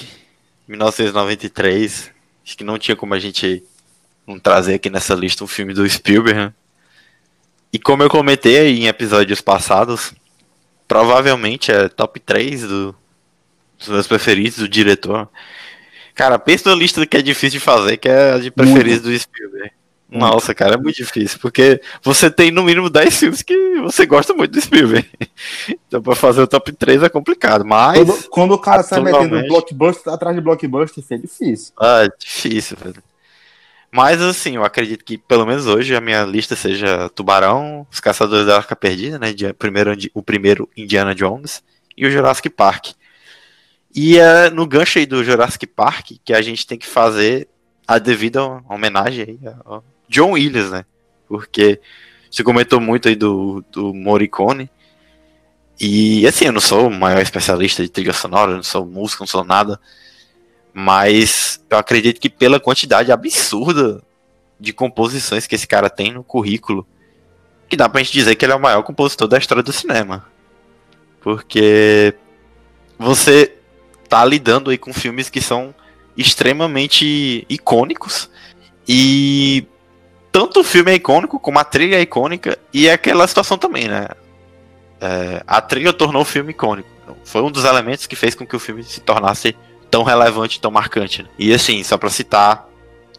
1993. Acho que não tinha como a gente não trazer aqui nessa lista um filme do Spielberg. né? E como eu comentei em episódios passados, provavelmente é top 3 do, dos meus preferidos do diretor. Cara, pensa na lista que é difícil de fazer, que é a de preferidos do Spielberg. Nossa, cara, é muito difícil, porque você tem no mínimo 10 filmes que você gosta muito do Spielberg. [LAUGHS] Então, pra fazer o top 3 é complicado, mas.
Quando, quando o cara sai metendo blockbuster atrás de blockbuster, isso é difícil.
Ah, é difícil, velho. Mas assim, eu acredito que pelo menos hoje a minha lista seja Tubarão, Os Caçadores da Arca Perdida, né? primeiro, o primeiro Indiana Jones e o Jurassic Park. E é no gancho aí do Jurassic Park que a gente tem que fazer a devida homenagem aí ao John Williams, né? Porque você comentou muito aí do, do Morricone. E assim, eu não sou o maior especialista de trilha sonora, não sou músico, não sou nada. Mas eu acredito que pela quantidade absurda de composições que esse cara tem no currículo, que dá pra gente dizer que ele é o maior compositor da história do cinema. Porque você tá lidando aí com filmes que são extremamente icônicos e tanto o filme é icônico como a trilha é icônica e é aquela situação também, né? É, a trilha tornou o filme icônico. Foi um dos elementos que fez com que o filme se tornasse tão relevante, tão marcante. né? E assim, só pra citar,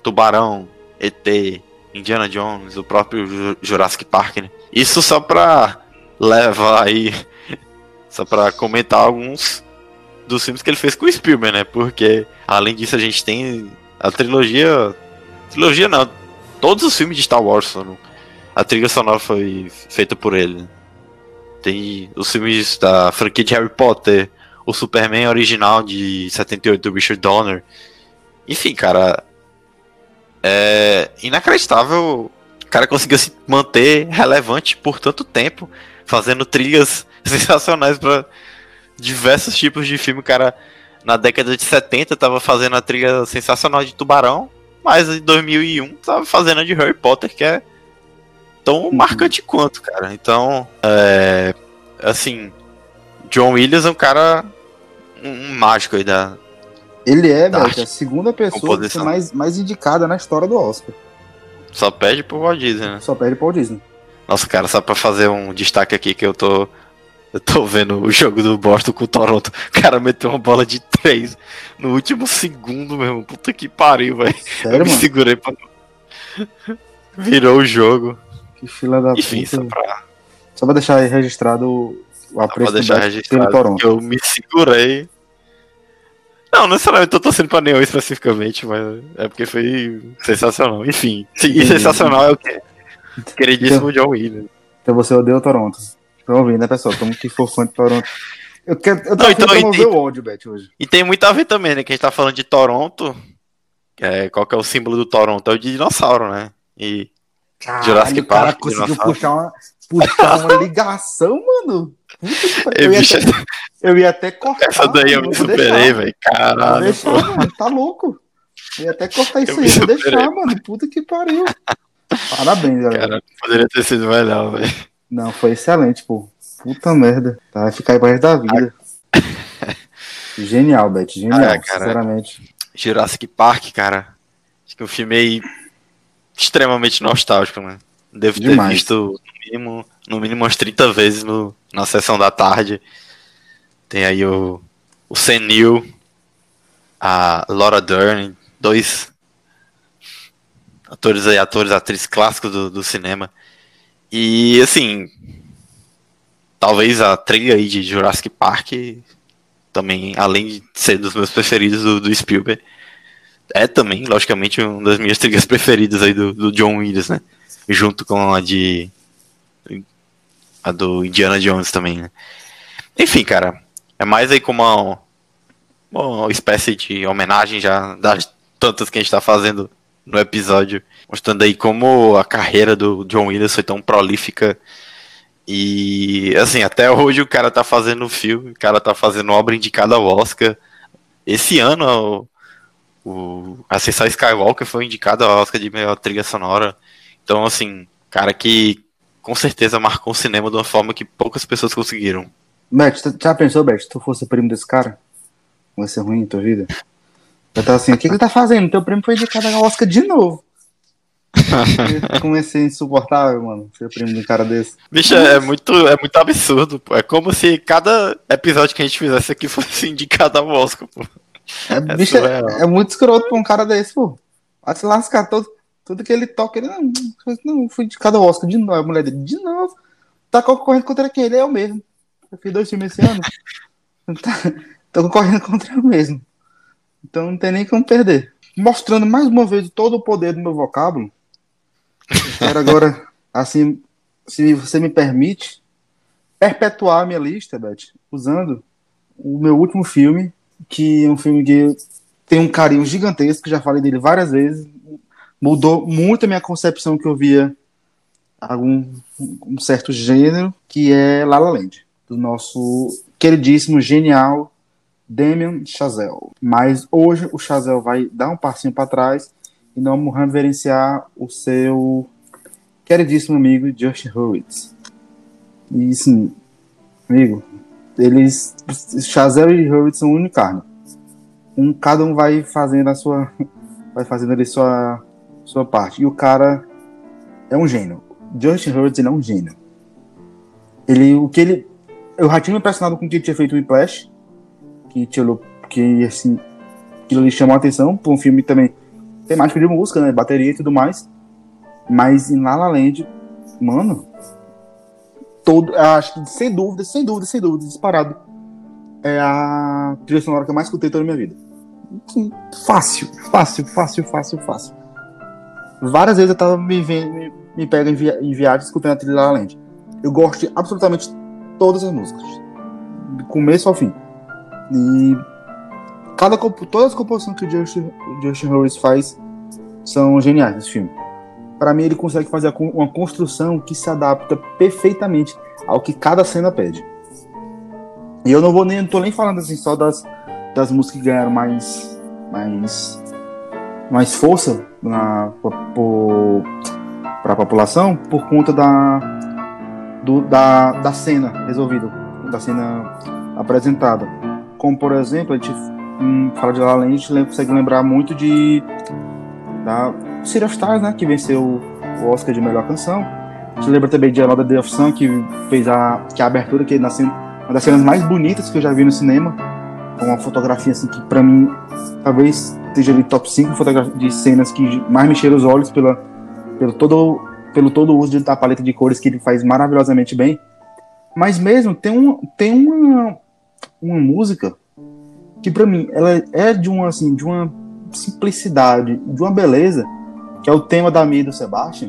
Tubarão, ET, Indiana Jones, o próprio Ju- Jurassic Park, né? Isso só pra levar aí, [LAUGHS] só pra comentar alguns dos filmes que ele fez com o Spielberg, né? Porque, além disso, a gente tem a trilogia... Trilogia não, todos os filmes de Star Wars. A trilha sonora foi feita por ele? Tem os filmes da franquia de Harry Potter, o Superman original de 78 do Richard Donner. Enfim, cara, é inacreditável. O cara conseguiu se manter relevante por tanto tempo, fazendo trilhas [LAUGHS] sensacionais para diversos tipos de filme. O cara, na década de 70, tava fazendo a trilha sensacional de Tubarão, mas em 2001 tava fazendo a de Harry Potter, que é tão marcante quanto, cara. Então, é, assim, John Williams é um cara um, um mágico aí da.
Ele é,
Da
velho, a segunda pessoa que foi mais, mais indicada na história do Oscar.
Só pede pro Walt Disney, né?
Só perde Paul Disney.
Nossa, cara, só pra fazer um destaque aqui que eu tô. Eu tô vendo o jogo do Boston com o Toronto. O cara meteu uma bola de três no último segundo, meu irmão. Puta que pariu, velho. Eu
Sério,
me
mano?
segurei pra. Virou o jogo.
Que fila da
Enfim,
puta.
só pra,
Só pra deixar aí registrado o apreço do
deixar registrado
Toronto.
eu me segurei. Não, não necessariamente tô torcendo pra nenhum especificamente, mas é porque foi sensacional. Enfim, sim, e sensacional é o quê? Queridíssimo John Williams.
Então você odeia o Toronto. Pra ouvir, né, pessoal? Como que for fã de Toronto. Eu, quero, eu tô
Não, então,
promover o ódio, Bet, hoje.
E tem muito a ver também, né? Que a gente tá falando de Toronto. É, qual que é o símbolo do Toronto? É o de dinossauro, né? E Jurassic
o cara
Park,
conseguiu
dinossauro.
puxar uma, puxar uma [LAUGHS] ligação, mano. Puta que pariu.
Ei,
eu, ia até, eu ia até cortar.
essa daí eu me superei, velho. Caralho.
deixar, mano, tá louco. Eu ia até cortar isso
Eu
aí,
me
vou
superei.
deixar, mano. Puta que pariu. [LAUGHS] Parabéns, galera.
Cara, poderia ter sido melhor, velho.
Não, foi excelente, pô. Puta merda. Tá, vai ficar aí pro resto da vida. [LAUGHS] Genial, Beth. Genial,
Ah, cara.
sinceramente.
Jurassic Park, cara. Acho que é um filme aí extremamente nostálgico, né? Devo ter
Demais.
visto no mínimo, no mínimo umas 30 vezes no, na sessão da tarde. Tem aí o, o Senil, a Laura Dern, dois atores aí, atores, atrizes clássicos do, do cinema. E assim, talvez a trilha aí de Jurassic Park também, além de ser dos meus preferidos do, do Spielberg, é também, logicamente, uma das minhas trilhas preferidas aí do, do John Williams, né? Junto com a de. a do Indiana Jones também, né? Enfim, cara, é mais aí como uma, uma espécie de homenagem já das tantas que a gente tá fazendo no episódio, mostrando aí como a carreira do John Williams foi tão prolífica e assim, até hoje o cara tá fazendo filme, o cara tá fazendo obra indicada ao Oscar. Esse ano o, o Ascensão Skywalker foi indicado ao Oscar de melhor trilha sonora. Então, assim, cara que com certeza marcou o cinema de uma forma que poucas pessoas conseguiram.
Beth, tu já pensou, Beth, se tu fosse primo desse cara? Vai ser ruim em tua vida? Eu tava assim, o que, que ele tá fazendo? Teu primo foi indicado ao Oscar de novo. Eu comecei insuportável, mano, ser primo de um cara desse.
Bicho, é muito, é muito absurdo, pô. É como se cada episódio que a gente fizesse aqui fosse indicado ao Oscar, pô.
É,
É
bicho, é, é muito escroto pra um cara desse, pô. Vai se lascar todo, tudo que ele toca. Ele não, não fui indicado ao Oscar de novo. A mulher dele, de novo. Tá concorrendo contra quem? Ele é eu mesmo. Eu fiz dois filmes esse ano. Tá, tô concorrendo contra eu mesmo. Então não tem nem como perder. Mostrando mais uma vez todo o poder do meu vocábulo. Quero agora, assim, se você me permite, perpetuar a minha lista, Beth, usando o meu último filme, que é um filme que tem um carinho gigantesco, já falei dele várias vezes, mudou muito a minha concepção que eu via algum um certo gênero, que é La La Land, do nosso queridíssimo, genial Damien Chazelle. Mas hoje o Chazelle vai dar um passinho para trás e vamos reverenciar o seu queridíssimo amigo Justin Hurwitz. E assim, amigo, eles Chazelle e Hurwitz são um. Um cada um vai fazendo a sua [LAUGHS] vai fazendo ali sua sua parte. E o cara é um gênio. Justin Hurwitz ele é um gênio. Ele o que ele eu já tinha me impressionado com o que ele tinha feito em Flash, que tirou que assim aquilo ali chamou a atenção pra um filme também temático de música, né? Bateria e tudo mais. Mas em La La Land, mano, todo, acho que sem dúvida, sem dúvida, sem dúvida, disparado, é a trilha sonora que eu mais escutei toda a minha vida. Fácil, fácil, fácil, fácil, fácil. Várias vezes eu tava me vendo, me, me pega em, via, em viagem escutando a trilha La La Land. Eu gosto de absolutamente todas as músicas, do começo ao fim. E cada todas as composições que o Justin, Justin Harris faz são geniais nesse filme. Para mim, ele consegue fazer uma construção que se adapta perfeitamente ao que cada cena pede. E eu não vou nem, não tô nem falando assim só das, das músicas que ganharam mais, mais, mais força na, para a população por conta da, do, da, da cena resolvida, da cena apresentada. Como, por exemplo, a gente hum, fala de La La Land, a gente consegue lembrar muito de da City of Stars, né, que venceu o Oscar de melhor canção. A gente lembra também de Another Day of Sun, que fez a, que é a abertura, que é na cena- uma das cenas mais bonitas que eu já vi no cinema. Com uma fotografia assim que pra mim talvez esteja ali top 5 fotogra- de cenas que mais mexeram os olhos pela, pelo, todo, pelo todo o uso da paleta de cores que ele faz maravilhosamente bem. Mas mesmo tem, um, tem uma, uma música que pra mim ela é de uma assim, de uma simplicidade, de uma beleza, que é o tema da Mia e do Sebastian.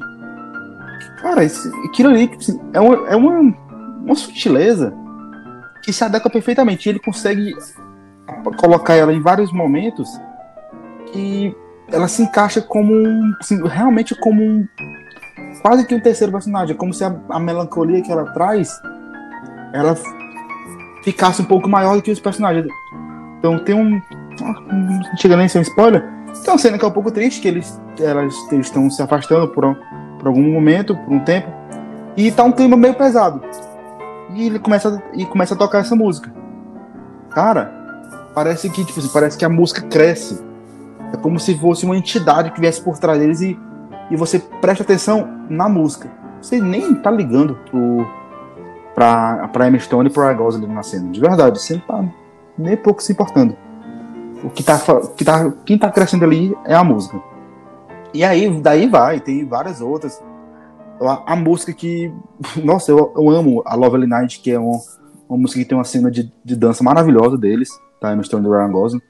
Cara, esse, aquilo ali é, uma, é uma, uma sutileza que se adequa perfeitamente. Ele consegue colocar ela em vários momentos que ela se encaixa como um, assim, realmente como um quase que um terceiro personagem, como se a, a melancolia que ela traz ela ficasse um pouco maior do que os personagens. Então tem um. Não chega nem a ser um spoiler. Uma cena que é um pouco triste, que eles, elas, eles estão se afastando por, um- por algum momento, por um tempo. E tá um clima meio pesado. E ele começa, e começa a tocar essa música. Cara, parece que, tipo assim, parece que a música cresce. É como se fosse uma entidade que viesse por trás deles e, e você presta atenção na música. Você nem tá ligando pro, pra, pra Emma Stone e pro Ryan Gosling na cena. De verdade, você não tá nem pouco se importando. O que tá, que tá, quem tá crescendo ali é a música. E aí, daí vai, tem várias outras. A, a música que. [LAUGHS] Nossa, eu, eu amo a Lovely Night, que é uma, uma música que tem uma cena de, de dança maravilhosa deles, tá? Emma Stone Ryan Gosling.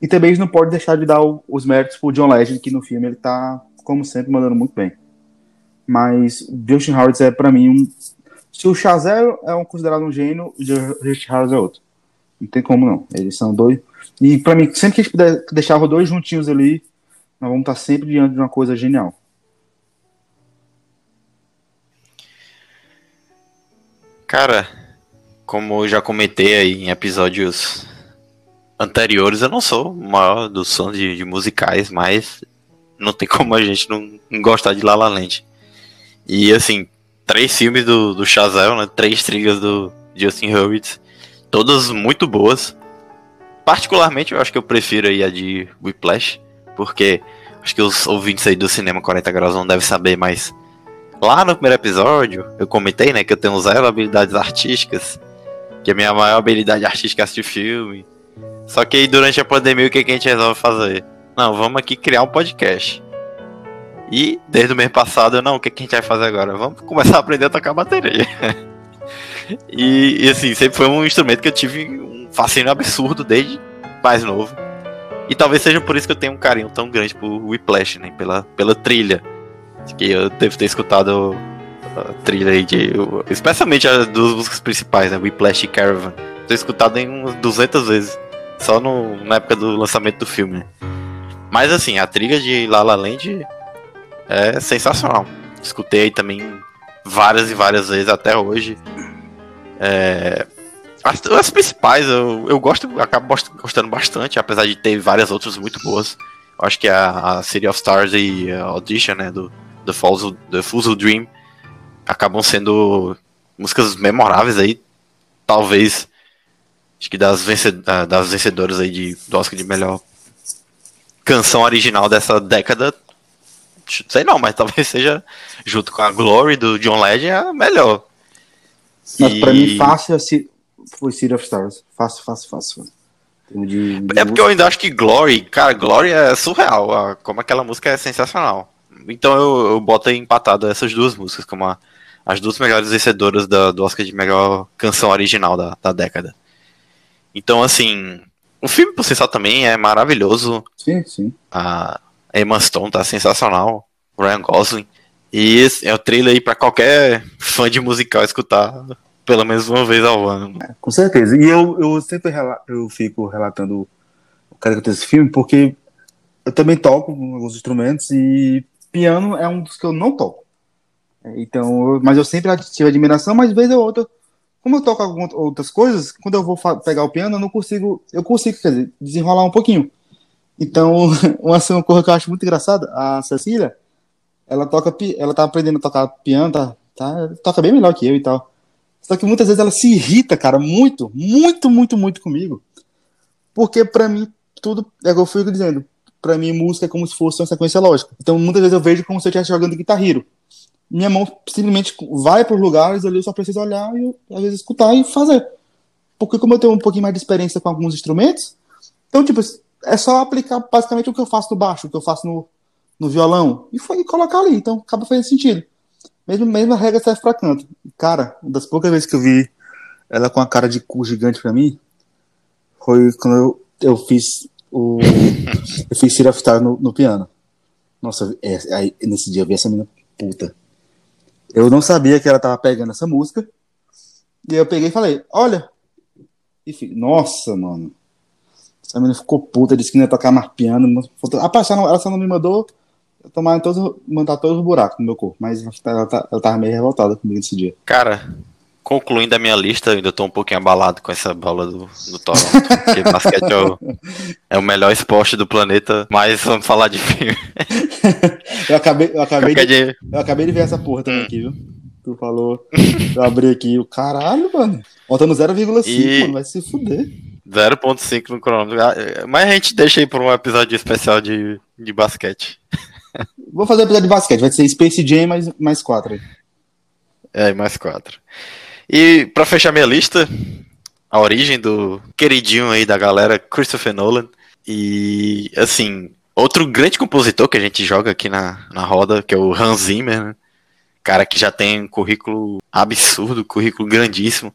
E também a gente não pode deixar de dar o- os méritos pro John Legend, que no filme ele tá, como sempre, mandando muito bem. Mas Justin Howard é, pra mim, um. Se o Chazelle é um, considerado um gênio, o Justin Howard é outro. Não tem como não. Eles são dois. E pra mim, sempre que a gente puder deixar os dois juntinhos ali, nós vamos estar sempre diante de uma coisa genial.
Cara, como eu já comentei aí em episódios anteriores, eu não sou o maior dos fãs de, de musicais, mas não tem como a gente não, não gostar de La La Land. E assim, três filmes do, do Chazelle, né? Três trilhas do Justin Hurwitz, todas muito boas. Particularmente, eu acho que eu prefiro aí a de Whiplash, porque acho que os ouvintes aí do Cinema 40 Graus não devem saber, mas lá no primeiro episódio eu comentei, né, que eu tenho zero habilidades artísticas, que a minha maior habilidade artística é assistir filme. Só que aí durante a pandemia o que, que a gente resolve fazer? Não, vamos aqui criar um podcast. E desde o mês passado, não, o que, que a gente vai fazer agora? Vamos começar a aprender a tocar bateria. [LAUGHS] e, e assim, sempre foi um instrumento que eu tive um fascínio absurdo desde mais novo. E talvez seja por isso que eu tenho um carinho tão grande por Whiplash, né? Pela, pela trilha. Que eu devo ter escutado a trilha aí de. Especialmente as duas músicas principais, né? Whiplash e Caravan. Tô escutado em umas 200 vezes. Só no, na época do lançamento do filme, né? Mas assim, a trilha de La La Land é sensacional. Escutei também várias e várias vezes até hoje. É, as, as principais eu, eu gosto, acabo gost- gostando bastante, apesar de ter várias outras muito boas. Eu acho que a, a City of Stars e a Audition, né, do The Falls, Dream, acabam sendo músicas memoráveis aí, talvez, acho que das, das vencedoras aí de, do Oscar de melhor canção original dessa década, sei não, mas talvez seja, junto com a Glory do John Legend, a melhor.
Mas pra
E-
mim, fácil é foi City of Stars. Fácil, fácil, fácil. de-
É porque eu ainda acho que Glory, cara, Glory é surreal, como aquela música é sensacional. Então eu, eu boto empatado essas duas músicas como a- as duas melhores vencedoras da- do Oscar de melhor canção original da, da década. Então, assim, o filme por si só também é maravilhoso.
Sim, sim.
A Emma Stone tá sensacional, Ryan Gosling. E esse é o trailer aí pra qualquer fã de musical escutar pelo menos uma vez ao ano.
Com certeza. E eu, eu sempre eu fico relatando o cara que desse filme, porque eu também toco alguns instrumentos e piano é um dos que eu não toco. É, Então, eu- mas eu sempre tive admiração, mas vez ou outra, como eu toco algumas outras coisas, quando eu vou pegar o piano, eu não consigo, eu consigo, quer dizer, desenrolar um pouquinho. Então, [LAUGHS] uma coisa que eu acho muito engraçada, a Cecília, ela toca, ela tá aprendendo a tocar piano, tá, tá, toca bem melhor que eu e tal. Só que muitas vezes ela se irrita, cara, muito, muito, muito, muito comigo. Porque pra mim, tudo, é o que eu fui dizendo, pra mim música é como se fosse uma sequência lógica. Então muitas vezes eu vejo como se eu estivesse jogando Guitar. Minha mão simplesmente vai pros lugares ali, eu só preciso olhar e às vezes escutar e fazer. Porque como eu tenho um pouquinho mais de experiência com alguns instrumentos, então tipo, é só aplicar basicamente o que eu faço no baixo, o que eu faço no, no violão, e foi colocar ali, então acaba fazendo sentido. Mesmo, mesmo a regra serve pra canto. Cara, uma das poucas vezes que eu vi ela com a cara de cu gigante pra mim foi quando eu, eu fiz o. [LAUGHS] eu fiz of Stars no, no piano. Nossa, é, aí, nesse dia eu vi essa menina puta. Eu não sabia que ela tava pegando essa música. E eu peguei e falei, olha. E fi- nossa, mano. Essa menina ficou puta, disse que não ia tocar mais piano. mas- Rapaz, não- ela só não me mandou eu tomar em todos, mandar todos os buracos no meu corpo. Mas ela, tá- ela tava meio revoltada comigo nesse dia.
Cara, concluindo a minha lista, eu ainda tô um pouquinho abalado com essa bola do, do Toronto. porque basquete é o, é o melhor esporte do planeta, mas vamos falar de filme. [LAUGHS]
Eu acabei, eu acabei,
Qualquer
de,
dia-
eu acabei de ver essa porra também aqui, viu? Tu falou. Eu abri aqui o caralho, mano. Faltando 0,5,
E-
mano. Vai se fuder.
0.5 no cronômetro. Ah, Mas a gente deixa aí por um episódio especial de, de basquete.
Vou fazer um episódio de basquete. Vai ser Space Jam mais, mais 4 aí.
É, mais quatro. E pra fechar minha lista, a origem do queridinho aí da galera, Christopher Nolan. E, assim, outro grande compositor que a gente joga aqui na, na roda, que é o Hans Zimmer, né? Cara que já tem um currículo absurdo, currículo grandíssimo.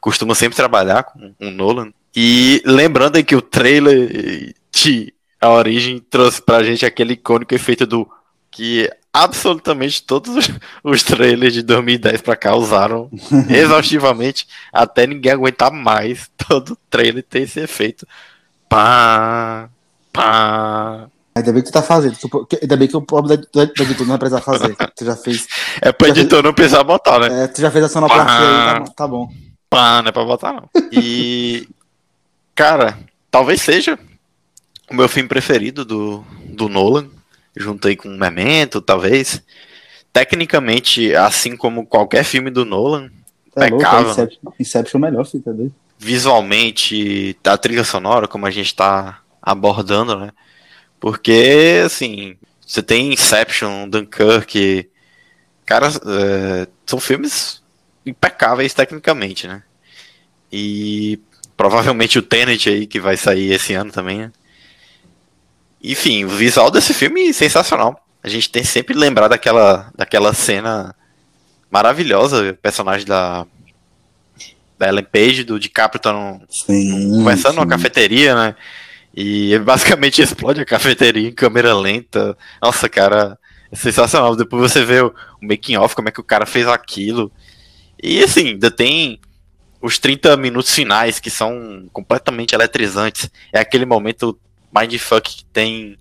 Costuma sempre trabalhar com o Nolan. E lembrando aí que o trailer de A Origem trouxe pra gente aquele icônico efeito do que absolutamente todos os- [LAUGHS] os trailers de 2010 pra cá usaram [LAUGHS] exaustivamente até ninguém aguentar mais. Todo trailer tem esse efeito. Pá, pá.
Ainda bem que tu tá fazendo. Ainda bem que o pobre da, editor não vai precisar fazer. Tu já fez.
É pro editor não precisar botar, né?
É, tu já fez a sonoplastia aí, tá, tá bom.
Pá, não é pra botar não. E, cara, talvez seja o meu filme preferido do, do Nolan. Junto aí com Memento, talvez. Tecnicamente, assim como qualquer filme do Nolan,
Tá louco,
Impecável.
Inception, Inception é o melhor, doido?
visualmente, a trilha sonora, como a gente tá abordando, né? Porque, assim, você tem Inception, Dunkirk, cara, é, são filmes impecáveis tecnicamente, né? E provavelmente o Tenet aí, que vai sair esse ano também, né? Enfim, o visual desse filme é sensacional. A gente tem sempre lembrar daquela, daquela cena maravilhosa, o personagem da, da Ellen Page, do DiCaprio tá num,
Sim.
conversando numa
sim.
cafeteria, né? E ele basicamente [LAUGHS] explode a cafeteria em câmera lenta. Nossa, cara, é sensacional. Depois você vê o, o making off, como é que o cara fez aquilo. E assim, ainda tem os 30 minutos finais que são completamente eletrizantes. É aquele momento mindfuck que tem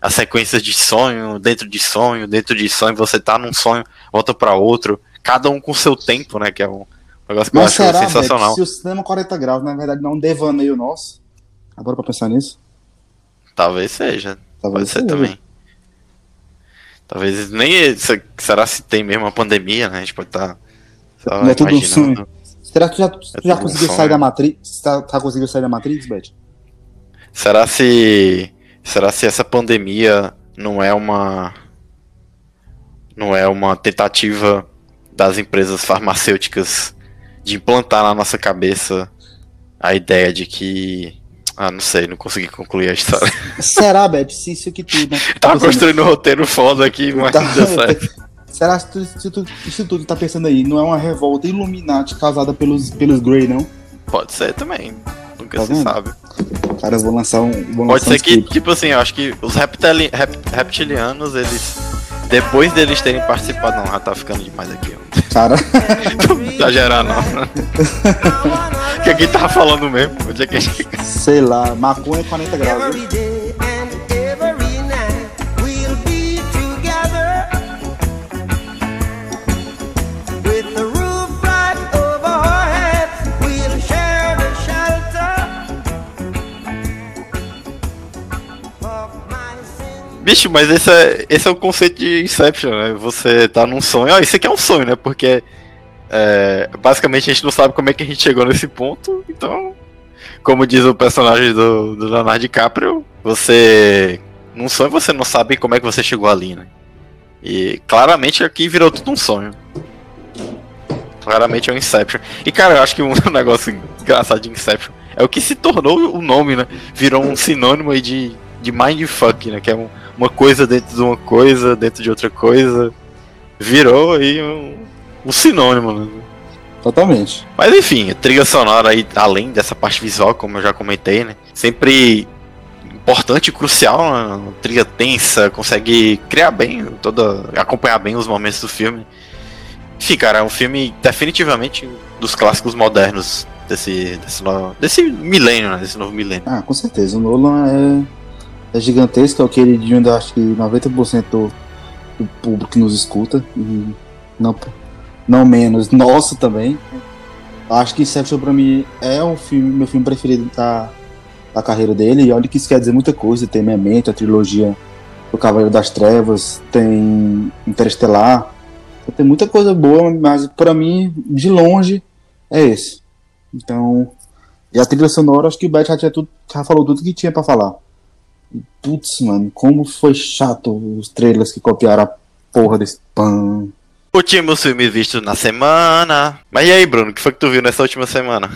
as sequências de sonho, dentro de sonho, dentro de sonho, você tá num sonho, volta pra outro, cada um com seu tempo, né? Que é um negócio que eu
Mas
acho
será,
sensacional.
Beto, se o cinema 40 graus, na verdade, não é um devaneio nosso? Agora pra pensar nisso?
Talvez seja.
Talvez
Pode ser
seja.
também. Talvez nem. se- Será se tem mesmo a pandemia, né? A gente pode estar.
Não é tudo um sonho. Será que tu já, tu já
tudo um
conseguiu
sonho.
sair da Matrix? Tá, tá conseguindo sair da Matrix, Beth?
Será se. Será se essa pandemia não é uma. Não é uma tentativa das empresas farmacêuticas de implantar na nossa cabeça a ideia de que Ah, não sei, não consegui concluir a história.
Será, Beth, se isso aqui tudo. né?
Tava
pensando-
construindo um roteiro foda aqui, mas
Tá-. Será que se tu, isso tudo que tá pensando aí não é uma revolta Illuminati causada pelos, pelos Grey, não?
Pode ser também. Nunca
Tá
se
vendo?
sabe.
Cara, eu vou lançar um. Vou
Pode
lançar
ser
um
que, tipo assim, eu acho que os reptili rep- reptilianos, eles. Depois deles terem participado. Não, já tá ficando demais aqui. ó.
Cara,
Não exagerar, não. O que alguém tava falando mesmo? Onde é que a gente.
sei lá, maconha é 40 graus. viu?
Bicho, mas esse é, esse é o conceito de Inception, né? Você tá num sonho. Ah, isso aqui é um sonho, né? Porque. é, basicamente a gente não sabe como é que a gente chegou nesse ponto, então. Como diz o personagem do, do Leonardo DiCaprio, você. Num sonho você não sabe como é que você chegou ali, né? E claramente aqui virou tudo um sonho. Claramente é um Inception. E cara, eu acho que um [LAUGHS] negócio engraçado de Inception é o que se tornou o nome, né? Virou um sinônimo aí de, de mindfuck, né? Que é um, uma coisa dentro de uma coisa, dentro de outra coisa. Virou aí um, um sinônimo, né?
Totalmente.
Mas enfim, a trilha sonora aí, além dessa parte visual, como eu já comentei, né? Sempre importante e crucial, né? uma trilha tensa, consegue criar bem, toda, acompanhar bem os momentos do filme. Enfim, cara, é um filme definitivamente dos clássicos modernos desse, desse, no- desse milênio, né? Desse novo milênio.
Ah, com certeza. O Nolan é, gigantesco, é o queridinho da acho que 90% do, do público que nos escuta. E não, não menos nosso também. Acho que Inception pra mim é o filme, meu filme preferido da, da carreira dele. E olha que isso quer dizer muita coisa. Tem Memento, a trilogia do Cavaleiro das Trevas, tem Interestelar. Tem muita coisa boa, mas pra mim, de longe, é esse. Então, e a trilha sonora, acho que o Beth já, tinha tudo, já falou tudo que tinha pra falar. Putz, mano, como foi chato os trailers que copiaram a porra desse pan.
Últimos filmes vistos na semana. Mas e aí, Bruno, o que foi que tu viu nessa última semana?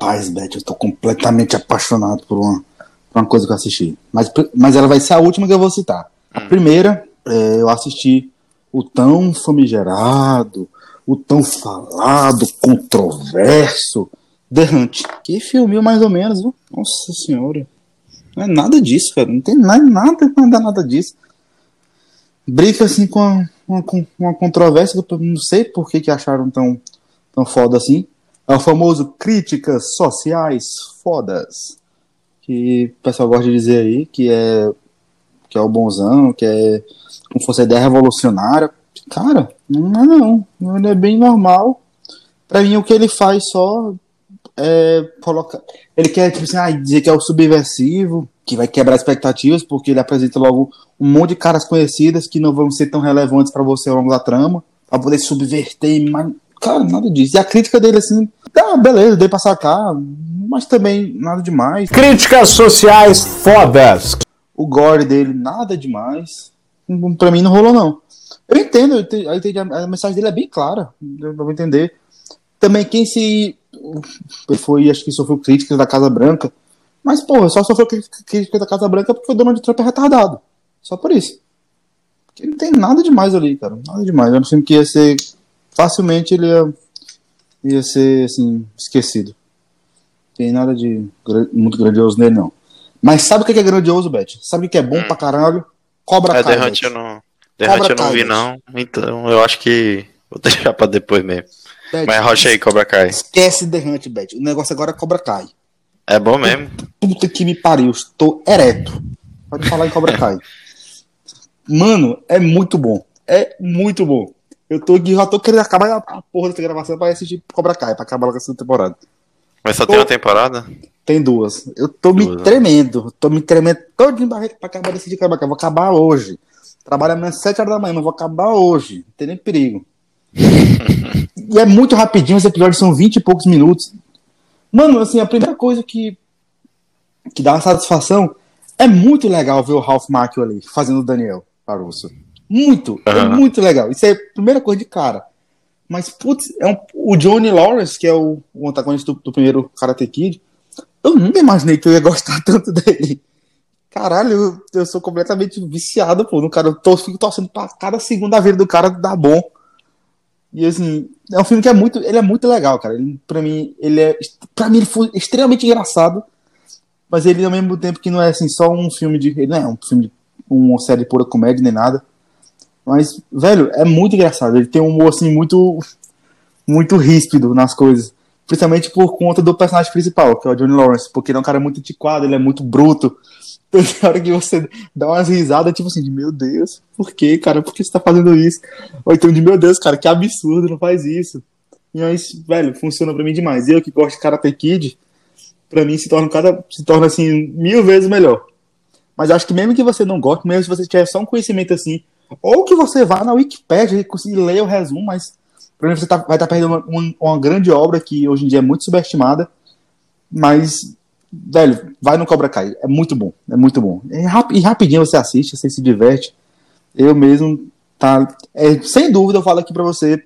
Paz, Beth, eu tô completamente apaixonado por uma, por uma coisa que eu assisti. Mas, mas ela vai ser a última que eu vou citar. A primeira, é, eu assisti o tão famigerado, o tão falado, controverso The Hunt. Que filme mais ou menos, viu? Nossa senhora. Não é nada disso, cara. Não tem nada, nada, nada, nada disso. Brinca assim com a- uma, com uma controvérsia que eu não sei por que, que acharam tão, tão foda assim. É o famoso críticas sociais fodas. Que o pessoal gosta de dizer aí, que é, que é o bonzão, que é como fosse ideia revolucionária. Cara, não é não. Ele é bem normal. Pra mim, o que ele faz só é colocar. Ele quer, tipo assim, ah, dizer que é o subversivo, que vai quebrar expectativas, porque ele apresenta logo um monte de caras conhecidas que não vão ser tão relevantes pra você ao longo da trama, pra poder subverter, mas, cara, nada disso. E a crítica dele, assim, tá, beleza, dei pra sacar, mas também nada demais.
Críticas sociais fodas.
O gore dele, nada demais. Hum, Pra mim não rolou, não. Eu entendo, eu entendi, a mensagem dele é bem clara, eu vou entender. Também quem se. Foi, acho que sofreu críticas da Casa Branca. Mas, porra, só sofreu crí- críticas da Casa Branca porque o Donald Trump é retardado. Só por isso. Porque não tem nada demais ali, cara. Nada demais. Era um filme que ia ser. Facilmente ele ia. ia ser, assim, esquecido. Tem nada de muito grandioso nele, não. Mas sabe o que é grandioso, Beth? Sabe o que é bom pra caralho? Cobra
É,
Kai. Beth.
eu não. Eu não vi, não. Então eu acho que. Vou [LAUGHS] deixar pra depois mesmo.
Beth,
Mas rocha aí, Cobra Kai.
Esquece The Hunt, Beth. O negócio agora é Cobra Kai.
É bom mesmo.
Puta que me pariu, estou ereto. Pode falar em Cobra Kai. Mano, é muito bom. É muito bom. Eu tô aqui, já tô querendo acabar a porra dessa gravação pra ir assistir Cobra Kai, pra acabar logo essa temporada.
Mas só tem uma temporada?
Tem duas. Eu tô me
Duas, né?
tremendo. Tô me tremendo todo em barriga pra acabar desse de Cobra Kai. Vou acabar hoje. Trabalho amanhã às 7 horas da manhã, mas vou acabar hoje. Não tem nem perigo. [LAUGHS] e é muito rapidinho, os episódios são 20 e poucos minutos. Mano, assim, a primeira coisa que, que dá uma satisfação é muito legal ver o Ralph Macchio ali fazendo o Daniel Caruso. Muito, é
Aham.
muito legal. Isso é a primeira coisa de cara. Mas, putz, é um- o Johnny Lawrence, que é o, o antagonista do, do primeiro Karate Kid, Eu nunca imaginei que eu ia gostar [LAUGHS] tanto dele. Caralho, eu, eu sou completamente viciado, pô, no cara. Eu tô, fico torcendo pra cada segunda vida do cara dar bom. E assim, é um filme que é muito, ele é muito legal, cara. Ele, pra mim, ele é, pra mim ele foi extremamente engraçado, mas ele ao mesmo tempo que não é assim só um filme de, ele não é um filme de uma série de pura comédia nem nada. Mas, velho, é muito engraçado. Ele tem um humor assim muito muito ríspido nas coisas. Principalmente por conta do personagem principal, que é o Johnny Lawrence, porque ele é um cara muito antiquado, ele é muito bruto. Então, [LAUGHS] hora que você dá umas risadas, tipo assim, de meu Deus, por que, cara? Por que você tá fazendo isso? Ou então de meu Deus, cara, que absurdo, não faz isso. E aí, velho, funciona pra mim demais. Eu que gosto de Karate Kid, pra mim se torna cada se torna assim mil vezes melhor. Mas acho que mesmo que você não goste, mesmo se você tiver só um conhecimento assim, ou que você vá na Wikipedia e consiga ler o resumo, mas pra mim você tá- vai estar perdendo uma, uma- uma grande obra que hoje em dia é muito subestimada, mas velho, vai no Cobra Kai, é muito bom, é muito bom. É rap- e rapidinho você assiste, você se diverte. Eu mesmo tá, é, sem dúvida eu falo aqui pra você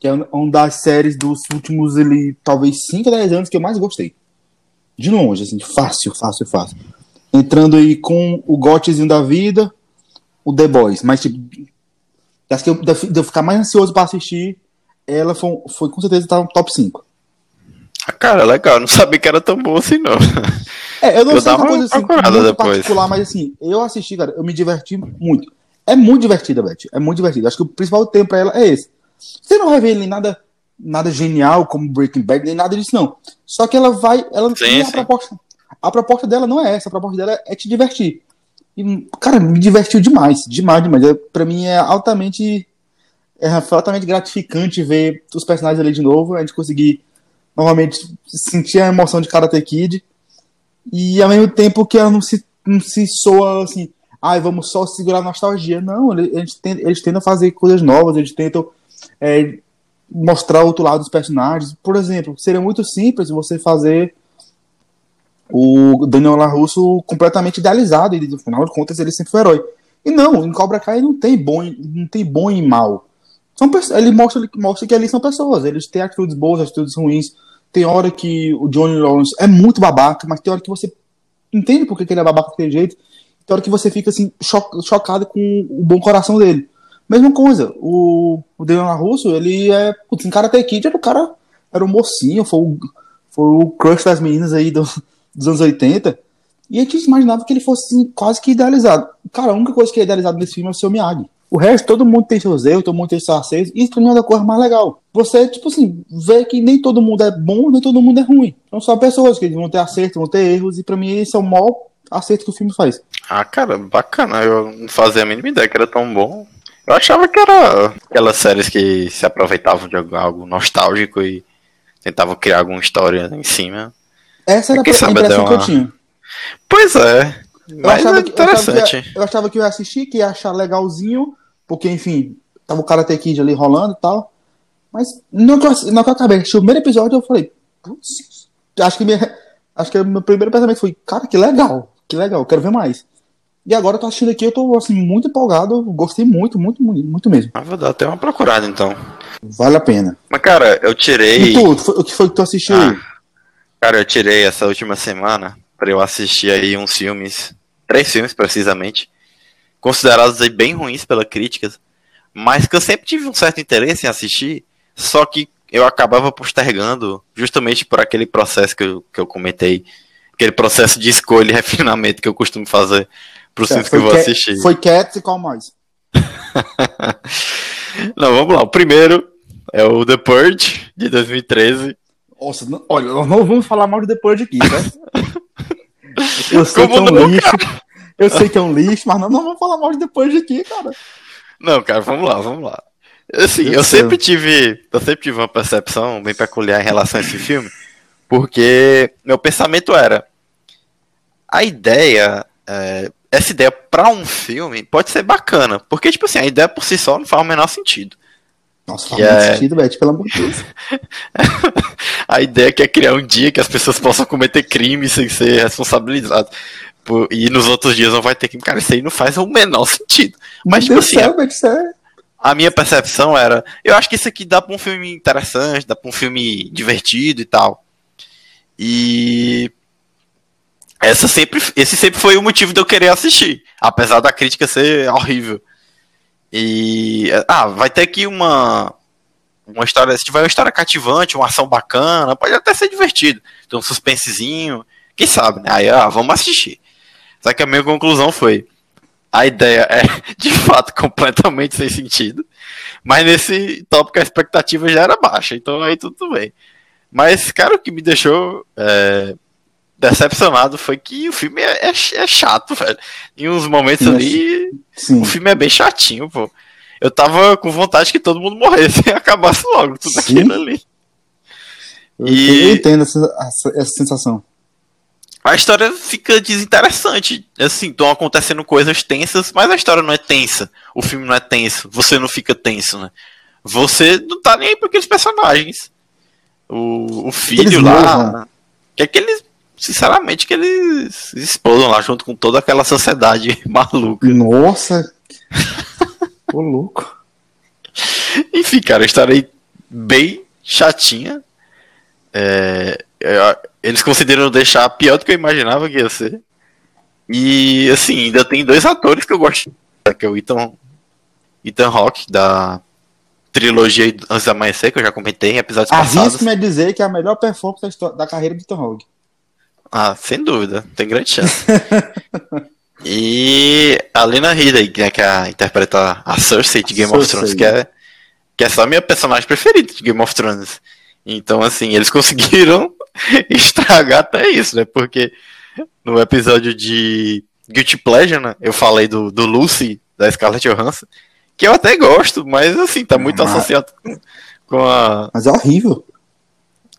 que é uma das séries dos últimos, ele, talvez 5 a 10 anos que eu mais gostei. De longe, assim, fácil, fácil, fácil. Entrando aí com o gotezinho da vida, o The Boys. Mas, tipo, acho que eu, de eu ficar mais ansioso pra assistir, ela foi, foi com certeza tá no top 5.
Ah, cara, legal. Não sabia que era tão bom assim, não.
É, eu não
Eu
sei
dava
uma coisa assim, muito
depois.
particular, mas assim, eu assisti, cara, eu me diverti muito. É muito divertida, Beth. É muito divertida. Acho que o principal tempo pra ela é esse. Você não vai ver nem nada, nada genial como Breaking Bad, nem nada disso, não. Só que ela vai. Ela,
Sim,
e a, proposta, a proposta dela não é essa. A proposta dela é te divertir. E, cara, me divertiu demais. Demais, demais. É, pra mim é altamente. É altamente gratificante ver os personagens ali de novo. A gente conseguir novamente sentir a emoção de Karate Kid. E ao mesmo tempo que ela não se, não se soa assim, ai, vamos só segurar a nostalgia. Não, ele- eles, eles tentam fazer coisas novas, eles tentam é, mostrar outro lado dos personagens. Por exemplo, seria muito simples você fazer o Daniel LaRusso completamente idealizado, e no final de contas ele sempre foi herói. E não, em Cobra Kai não tem bom, não tem bom e mal. São ele mostra, mostra que ali são pessoas, eles têm atitudes boas, atitudes ruins. Tem hora que o Johnny Lawrence é muito babaca, mas tem hora que você entende por que ele é babaca daquele jeito. Tem hora que você fica assim, cho- chocado com o bom coração dele. Mesma coisa, o, o Daniel LaRusso, ele é. Putz, em Karate Kid era o cara. Era um mocinho, foi o, foi o crush das meninas aí do- dos anos 80. E a gente imaginava que ele fosse assim, quase que idealizado. Cara, a única coisa que é idealizado nesse filme é o seu Miyagi. O resto, todo mundo tem seus erros, todo mundo tem seus acertos. E isso mim é a coisa mais legal. Você, tipo assim, vê que nem todo mundo é bom, nem todo mundo é ruim. São só pessoas que vão ter acertos, vão ter erros. E pra mim esse é o maior acerto que o filme faz.
Ah, cara, bacana. Eu não fazia a mínima ideia que era tão bom. Eu achava que era aquelas séries que se aproveitavam de algo- nostálgico e tentavam criar alguma história em cima.
Essa era
Quem
a impressão
dá
que eu
uma-
tinha.
Pois é.
Eu
Mas
achava,
é
que, eu, achava que
interessante.
eu achava que eu ia assistir, que ia achar legalzinho, porque, enfim, tava o Karate Kid ali rolando e tal. Mas no que eu, no que eu acabei o primeiro episódio, eu falei, putz, acho que, minha, acho que meu primeiro pensamento foi, cara, que legal, que legal, quero ver mais. E agora eu tô assistindo aqui, eu tô assim, muito empolgado, gostei muito, muito, muito, muito mesmo.
Ah, vou dar até uma procurada então.
Vale a pena.
Mas, cara, eu tirei.
E tu, o que foi que tu assistiu?
Ah, cara, eu tirei essa última semana pra eu assistir aí uns filmes, três filmes precisamente, considerados aí bem ruins pela crítica, mas que eu sempre tive um certo interesse em assistir, só que eu acabava postergando justamente por aquele processo que eu, que eu comentei, aquele processo de escolha e refinamento que eu costumo fazer pros filmes que eu vou assistir.
foi Cats e qual mais? [LAUGHS]
Não, vamos lá. O primeiro é o The Purge, de 2013.
Nossa, não- olha, nós não vamos falar mal de depois de aqui, né? [LAUGHS] Eu sei
Como
um
não,
lixo. Eu sei que é um lixo, mas nós não vamos falar mal de depois de aqui, cara.
Não, cara, vamos lá, vamos lá. Assim, eu
céu.
sempre tive, eu sempre tive uma percepção bem peculiar em relação a esse filme, porque meu pensamento era a ideia, é, essa ideia pra um filme pode ser bacana, porque tipo assim, a ideia por si só não faz o menor sentido.
Nossa, faz muito
é-
sentido, Beth, pelo amor de Deus. [LAUGHS]
A ideia que é criar um dia que as pessoas possam cometer crimes sem ser responsabilizados. Por- e nos outros dias não vai ter crime. Cara, isso aí não faz o menor sentido. Mas, tipo
Deus
assim,
é...
a minha percepção era, eu acho que isso aqui dá pra um filme interessante, dá pra um filme divertido e tal. E essa sempre, esse sempre foi o motivo de eu querer assistir, apesar da crítica ser horrível. E ah, vai ter aqui uma uma história, se tiver uma história cativante, uma ação bacana, pode até ser divertido. Tem um suspensezinho, quem sabe, né? Aí, ah, vamos assistir. Só que a minha conclusão foi: a ideia é [LAUGHS] de fato completamente sem sentido, mas nesse tópico a expectativa já era baixa, então aí tudo bem. Mas, cara, o que me deixou é, decepcionado foi que o filme é, é, é chato, velho. Em uns momentos
Sim,
ali,
Sim.
o filme é bem chatinho, pô. Eu tava com vontade que todo mundo morresse [LAUGHS] e acabasse logo tudo
Sim.
aquilo ali.
Eu,
E-
eu entendo essa, essa- essa sensação.
A história fica desinteressante. Assim, estão acontecendo coisas tensas, mas a história não é tensa. O filme não é tenso. Você não fica tenso, né? Você não tá nem aí pra aqueles personagens. O, o filho
Eles
lá.
morram.
Que é que eles. Sinceramente, que eles explodam lá junto com toda aquela sociedade [LAUGHS] maluca.
Nossa! Ô, louco.
Enfim, cara, a história aí bem chatinha. É, eles conseguiram deixar pior do que eu imaginava que ia ser. E assim, ainda tem dois atores que eu gosto, que é o Ethan, Ethan Hawke, da trilogia Antes da Amanhecer, que eu já comentei em episódios passados.
Arrisco-me a dizer que é a melhor performance da, história- da carreira do Tom Hogg.
Ah, sem dúvida, tem grande chance. [LAUGHS] e a Lena Headey, né, que é a, interpreta a Cersei de Game of. Thrones, que é, que é só a minha personagem preferida de Game of Thrones. Então, assim, eles [LAUGHS] conseguiram [LAUGHS] estragar até isso, né? Porque no episódio de Guilty Pleasure, né, eu falei do, do Lucy, da Scarlett Johansson, que eu até gosto, mas, assim, tá muito
Mas-
associado com, a,
Mas é horrível.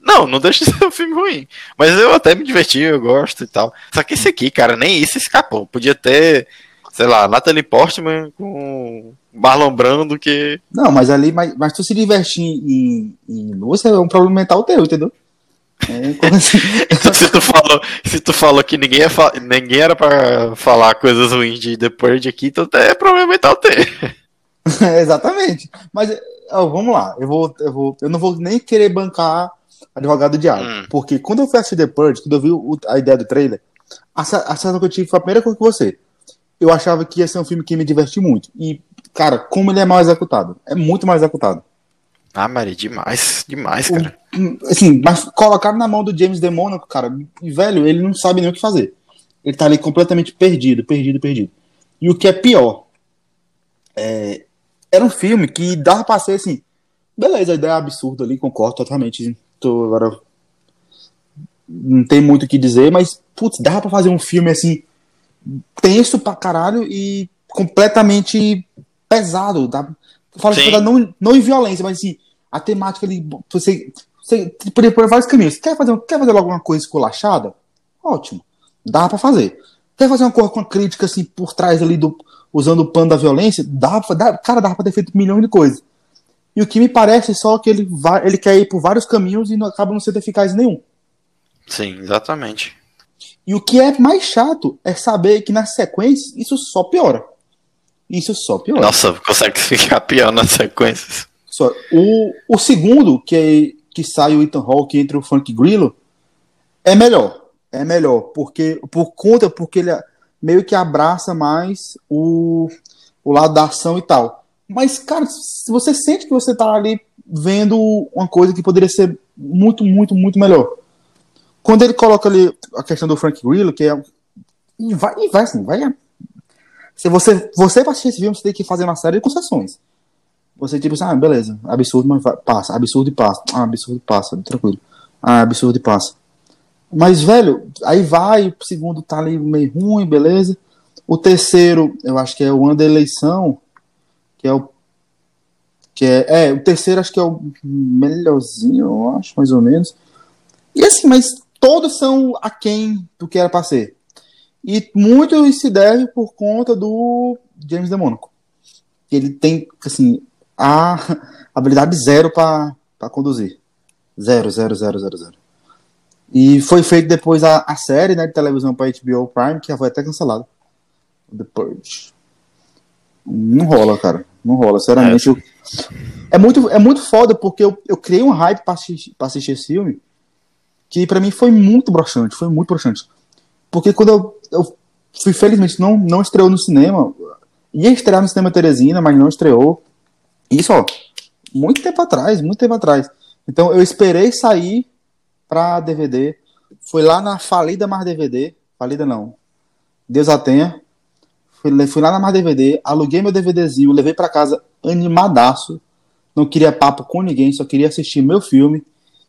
não, não deixa de ser um filme ruim. Mas eu até me diverti, eu gosto e tal. Só que esse aqui, cara, nem isso escapou. Podia ter, sei lá, Natalie Portman com Marlon Brando que.
Não, mas ali, mas, mas tu se divertir em, em Lúcia é um problema mental teu, entendeu? É, assim? [LAUGHS]
Então, se tu falou, se tu falou que ninguém, ia fa- ninguém era pra falar coisas ruins de The Purge aqui, então é problema mental ter. [LAUGHS]
Exatamente. Mas ó, vamos lá, eu vou, eu vou, eu não vou nem querer bancar advogado do diabo,
Hum.
porque quando eu fui assistir The Purge, quando eu vi o- a ideia do trailer, a, a sensação que eu tive foi a primeira coisa que você. Eu achava que ia ser um filme que me divertir muito. E, cara, como ele é mal executado. É muito mal executado.
Ah, Maria, demais, demais, cara.
Hum, Assim, mas colocar na mão do James DeMonaco, cara, e, velho, ele não sabe nem o que fazer. Ele tá ali completamente perdido, perdido, perdido. E o que é pior, é, era um filme que dava pra ser assim, beleza, a ideia é absurda ali, concordo totalmente. Tô agora. Não tem muito o que dizer, mas, putz, dava pra fazer um filme assim, tenso pra caralho e completamente pesado. Falo
Sim.
assim, não, não em violência, mas assim, a temática ali, você, você poderia por vários caminhos. Quer fazer, quer fazer logo uma coisa esculachada? Ótimo. Dá pra fazer. Quer fazer uma coisa com uma crítica assim por trás ali do usando o pano da violência? Dá, dá cara, dá pra ter feito milhões de coisas. E o que me parece é só que ele vai, ele quer ir por vários caminhos e não acaba não sendo eficaz nenhum.
Sim, exatamente.
E o que é mais chato é saber que nas sequências isso só piora. Isso só piora.
Nossa, consegue ficar pior nas sequências.
Só, o, o segundo, que, é, que sai o Ethan Hawke entre o Frank Grillo, é melhor. É melhor, porque por conta, porque ele meio que abraça mais o, o lado da ação e tal. Mas, cara, se você sente que você tá ali vendo uma coisa que poderia ser muito, muito, muito melhor. Quando ele coloca ali a questão do Frank Grillo, que é. E vai, e vai assim, vai. Se você, você vai assistir esse filme, você tem que fazer uma série de concessões. Você tipo assim, ah, beleza, absurdo, mas passa, absurdo e passa, ah, absurdo e passa, tranquilo, ah, absurdo e passa. Mas, velho, aí vai, o segundo tá ali meio ruim, beleza. O terceiro, eu acho que é o ano da eleição, que é o. Que é, é, o terceiro acho que é o melhorzinho, eu acho, mais ou menos. E assim, mas todos são aquém do que era pra ser. E muito se deve por conta do James DeMonaco. Que ele tem, assim, a habilidade zero pra pra conduzir. Zero, zero, zero, zero, zero. E foi feito depois a, a série né, de televisão para HBO Prime, que já foi até cancelada. The Purge. Não rola, cara. Não rola, sinceramente. eu- É, muito, é muito foda, porque eu, eu criei um hype pra assistir, pra assistir esse filme. que pra mim foi muito broxante, foi muito broxante. Porque quando eu, eu fui, felizmente, não, não estreou no cinema, ia estrear no cinema Teresina, mas não estreou. Isso, ó, muito tempo atrás, muito tempo atrás. Então eu esperei sair pra DVD. Foi lá na falida Mar DVD. Falida não. Deus a tenha. Fui, fui lá na Mar DVD, aluguei meu DVDzinho, levei pra casa animadaço. Não queria papo com ninguém, só queria assistir meu filme.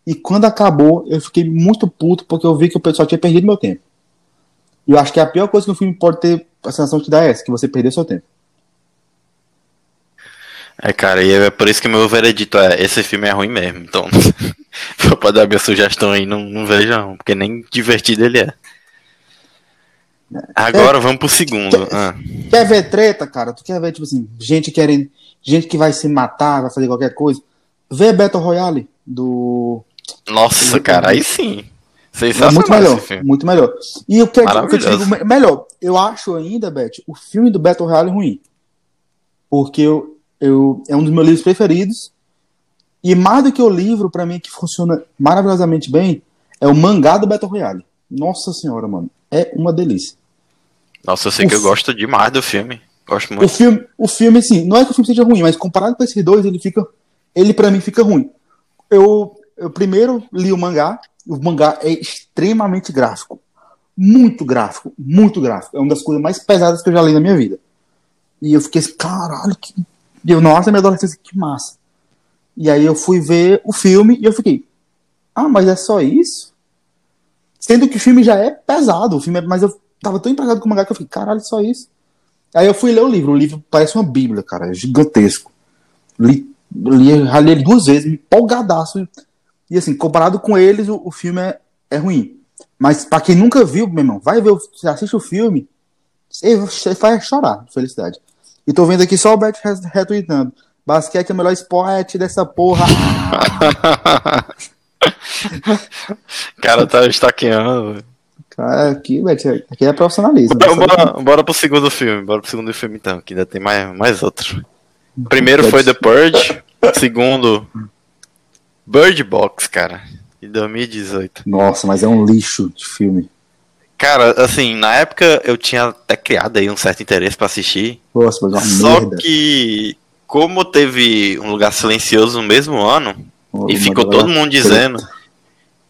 E quando acabou, eu fiquei muito puto porque eu vi que o pessoal tinha perdido meu tempo. E eu acho que a pior coisa que um filme pode ter a sensação que dá é essa, que você perdeu seu tempo.
É, cara, e é por isso que meu veredito é: esse filme é ruim mesmo. Então, [LAUGHS] pode dar minha sugestão aí, não, não veja não, porque nem divertido ele é. Agora vamos pro segundo. Ah.
Quer ver treta, cara? Tu quer ver, tipo assim, gente querendo. Gente que vai se matar, vai fazer qualquer coisa. Vê Battle Royale do.
Nossa, cara, aí sim.
É
Sensacional
muito melhor, muito melhor. E o que, o que eu te digo me- melhor, eu acho ainda, Beth, o filme do Battle Royale ruim. Porque eu, eu, é um dos meus livros preferidos. E mais do que o livro, pra mim, que funciona maravilhosamente bem, é o mangá do Battle Royale. Nossa senhora, mano. É uma delícia.
Nossa, eu sei que eu gosto demais do filme. Gosto
O
muito.
filme, o filme, assim, não é que o filme seja ruim, mas comparado com esses dois, ele fica. Ele, pra mim, fica ruim. Eu, eu primeiro li o mangá. O mangá é extremamente gráfico. Muito gráfico, muito gráfico. É uma das coisas mais pesadas que eu já li na minha vida. E eu fiquei assim, caralho, que. e Eu, nossa, minha adolescência, que massa. E aí eu fui ver o filme e eu fiquei, ah, mas é só isso? Sendo que o filme já é pesado, o filme é, mas eu tava tão empregado com o mangá que eu fiquei, caralho, só isso? Aí eu fui ler o livro, o livro parece uma bíblia, cara, é gigantesco. Li, li, li ele duas vezes, empolgadaço. E assim, comparado com eles, o, o filme é, é ruim. Mas pra quem nunca viu, meu irmão, vai ver, você assiste o filme, você vai chorar de felicidade. E tô vendo aqui só o Bert re- retweetando. Basquete é o melhor esporte dessa porra. [LAUGHS]
Cara tá estaqueando.
Cara, aqui, Bert, aqui é profissionalismo.
Bora, bora, bora pro segundo filme. Bora pro segundo filme então, que ainda tem mais, mais outro. Primeiro foi The Purge. Segundo, Bird Box, cara. De 2018.
Nossa, mas é um lixo de filme.
Cara, assim, na época eu tinha até criado aí um certo interesse pra assistir.
Nossa, mas é uma
Só
merda.
que, como teve um lugar silencioso no mesmo ano,
O-
e ficou todo mundo dizendo.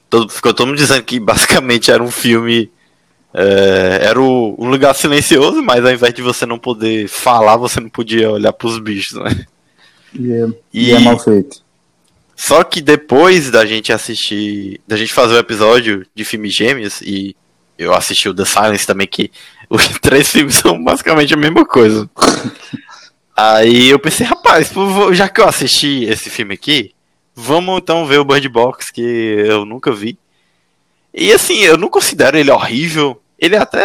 Todo, ficou todo mundo dizendo que basicamente era um filme. é, era o, um lugar silencioso, mas ao invés de você não poder falar, você não podia olhar pros bichos, né?
E é,
E-
e é mal feito.
Só que depois da gente assistir. Da gente fazer o episódio de filmes gêmeos, e eu assisti o The Silence também, que [LAUGHS] os três filmes são basicamente a mesma coisa. [LAUGHS] Aí eu pensei, rapaz, já que eu assisti esse filme aqui, vamos então ver o Bird Box, que eu nunca vi. E assim, eu não considero ele horrível. Ele é até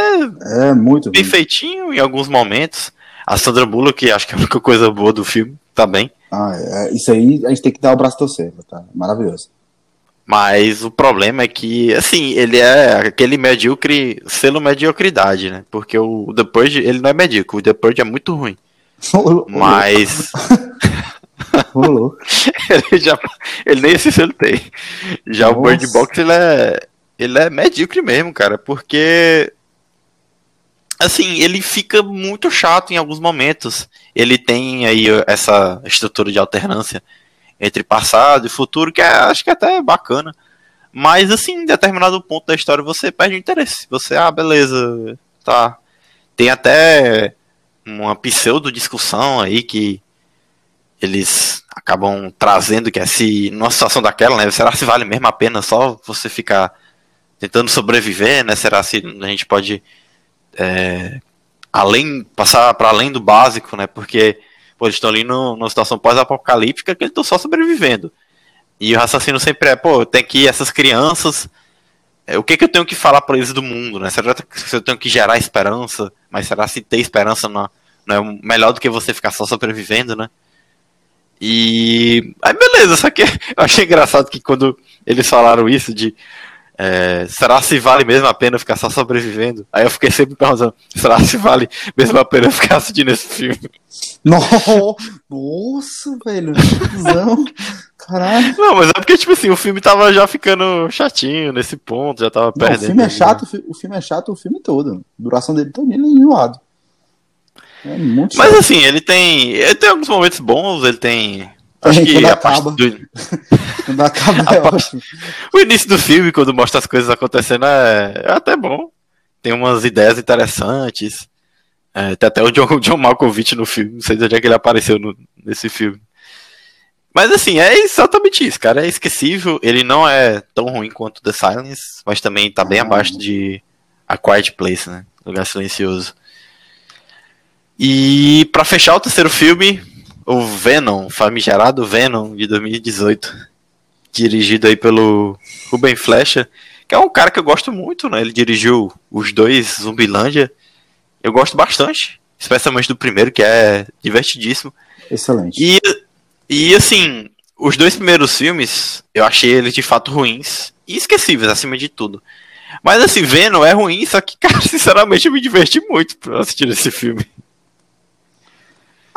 É muito
bem
ruim.
feitinho em alguns momentos. A Sandra Bullock, que acho que é a única coisa boa do filme, tá bem.
Ah, é, isso aí a gente tem que dar o braço a torcer, tá? Maravilhoso.
Mas o problema é que, assim, ele é aquele medíocre, selo mediocridade, né? Porque o The Purge, ele não é medíocre, o The Purge é muito ruim. [LAUGHS] Mas [LAUGHS] [LAUGHS] ele, já, ele nem esse selo tem. Já o
Nossa.
Bird Box, ele é, ele é medíocre mesmo, cara, porque... Assim, ele fica muito chato em alguns momentos. Ele tem aí essa estrutura de alternância entre passado e futuro, que é, acho que até é bacana. Mas, assim, em determinado ponto da história você perde o interesse. Você, ah, beleza, tá. Tem até uma pseudo-discussão aí que eles acabam trazendo, que é se, numa situação daquela, né, será se vale mesmo a pena só você ficar tentando sobreviver, né, será se a gente pode é, além, passar para além do básico, né, porque pô, eles estão ali no, numa situação pós-apocalíptica que eles estão só sobrevivendo. E o raciocínio sempre é, pô, tem que essas crianças. é, o que, que eu tenho que falar para eles do mundo, né? Será que eu tenho que gerar esperança? Mas será se ter esperança não, não é melhor do que você ficar só sobrevivendo, né? E. Aí beleza, só que [LAUGHS] eu achei engraçado que quando eles falaram isso de. É, será se vale mesmo a pena ficar só sobrevivendo? Aí eu fiquei sempre perguntando, será se vale mesmo a pena ficar assistindo esse filme?
No- [LAUGHS] Nossa, velho. Caralho.
Não, mas é porque, tipo assim, o filme tava já ficando chatinho nesse ponto, já tava
Não, o
perdendo.
filme é chato, o fi- o filme é chato o filme todo. A duração dele todo ele é enjoado. É muito
Mas
chato.
assim, ele tem. Ele tem alguns momentos bons, ele tem. Acho que
quando
a
acaba.
parte do- [LAUGHS]
Quando acaba é
parte- o início do filme, quando mostra as coisas acontecendo, é, é até bom. Tem umas ideias interessantes. É, tem até o John, [LAUGHS] John Malkovich no filme, não sei de onde é que ele apareceu no- nesse filme. Mas assim, é exatamente isso, cara. É esquecível. Ele não é tão ruim quanto The Silence, mas também tá bem
Ah.
abaixo de A Quiet Place, né? Lugar Silencioso. E pra fechar o terceiro filme, o Venom, famigerado Venom de 2018, dirigido aí pelo Ruben Flecha, que é um cara que eu gosto muito, né? Ele dirigiu os dois Zumbilândia. Eu gosto bastante, especialmente do primeiro, que é divertidíssimo.
Excelente.
E, e assim, os dois primeiros filmes, eu achei eles de fato ruins e esquecíveis, acima de tudo. Mas assim, Venom é ruim, só que, [LAUGHS] cara, sinceramente eu me diverti muito por assistir esse filme.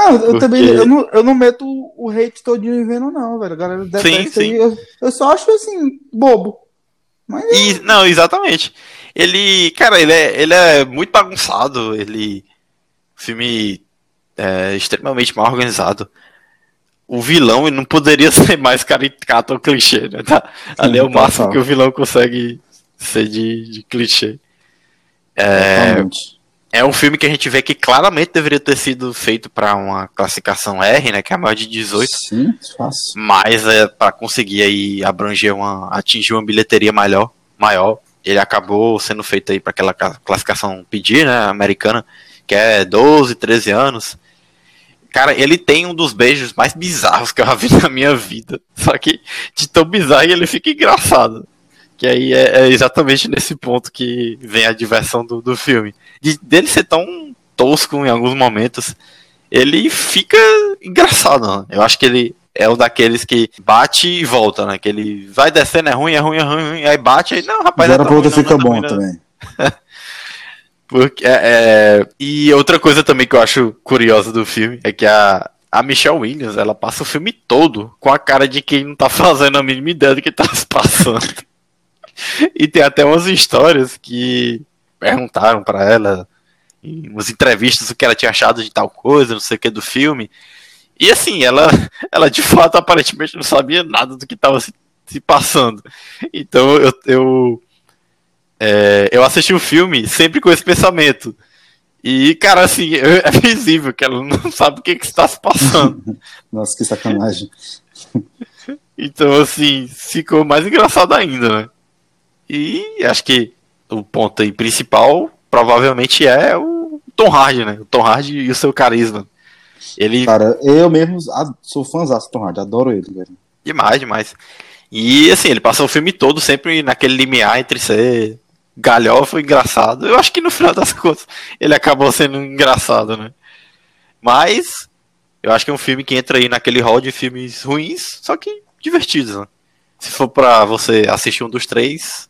Ah, eu
Porque-
também eu não, eu não meto o hate todinho em Venom, não, velho. A galera detesta
sim.
aí. Eu, eu só acho assim, bobo. Mas
E, não, exatamente. Ele, cara, ele é, ele é muito bagunçado, ele. Filme é, extremamente mal organizado. O vilão ele não poderia [LAUGHS] ser mais caricato ou clichê, né? Tá? Ali é o máximo que o vilão consegue ser de, de clichê. É,
Totalmente.
É um filme que a gente vê que claramente deveria ter sido feito para uma classificação R, né? Que é maior de 18.
Sim, fácil.
Mas é para conseguir aí abranger uma atingir uma bilheteria maior, maior, ele acabou sendo feito aí para aquela ca- classificação pedir, né, americana, que é 12, 13 anos. Cara, ele tem um dos beijos mais bizarros que eu já vi na minha vida. Só que de tão bizarro ele fica engraçado. Que aí é, é exatamente nesse ponto que vem a diversão do, do filme. De, dele ser tão tosco em alguns momentos, ele fica engraçado. Né? Eu acho que ele é um daqueles que bate e volta, né? Que ele vai descendo, é ruim, é ruim, é ruim, é aí bate, aí não, rapaz,
Zero
não é
outra
ruim, não,
fica
não é
bom
não.
também. [LAUGHS]
Porque, é, e outra coisa também que eu acho curiosa do filme é que a, a Michelle Williams, ela passa o filme todo com a cara de quem não tá fazendo a mínima ideia do que tá se passando. E tem até umas histórias que perguntaram pra ela em umas entrevistas o que ela tinha achado de tal coisa, não sei o que do filme. E assim, ela, [LAUGHS] ela de fato aparentemente não sabia nada do que tava se, se passando. Então eu, eu é, eu assisti o filme sempre com esse pensamento. E, cara, assim, [LAUGHS] é visível que ela não [LAUGHS] sabe o que, que está se passando.
Nossa, que sacanagem.
Então, assim, ficou mais engraçado ainda, né? E acho que o ponto aí principal provavelmente é o Tom Hardy, né? O Tom Hardy e o seu carisma. Ele
Cara, eu mesmo sou fãzão do Tom Hardy, adoro ele, velho.
Demais, demais. E assim, ele passou o filme todo sempre naquele limiar entre ser galhofa e engraçado. Eu acho que no final das [LAUGHS] contas ele acabou sendo engraçado, né? Mas eu acho que é um filme que entra aí naquele hall de filmes ruins, só que divertidos, né? Se for pra você assistir um dos três,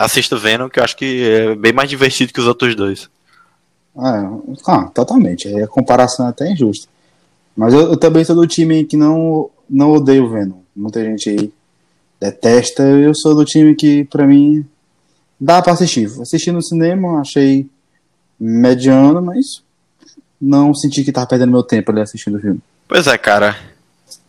assista Venom, que eu acho que é bem mais divertido que os outros dois.
Ah, ah, totalmente. Aí a comparação é até injusta. Mas eu, eu também sou do time que não, não odeia o Venom. Muita gente aí detesta. Eu sou do time que, pra mim, dá pra assistir. Assisti no cinema, achei mediano, mas não senti que tava perdendo meu tempo ali assistindo o filme.
Pois é, cara.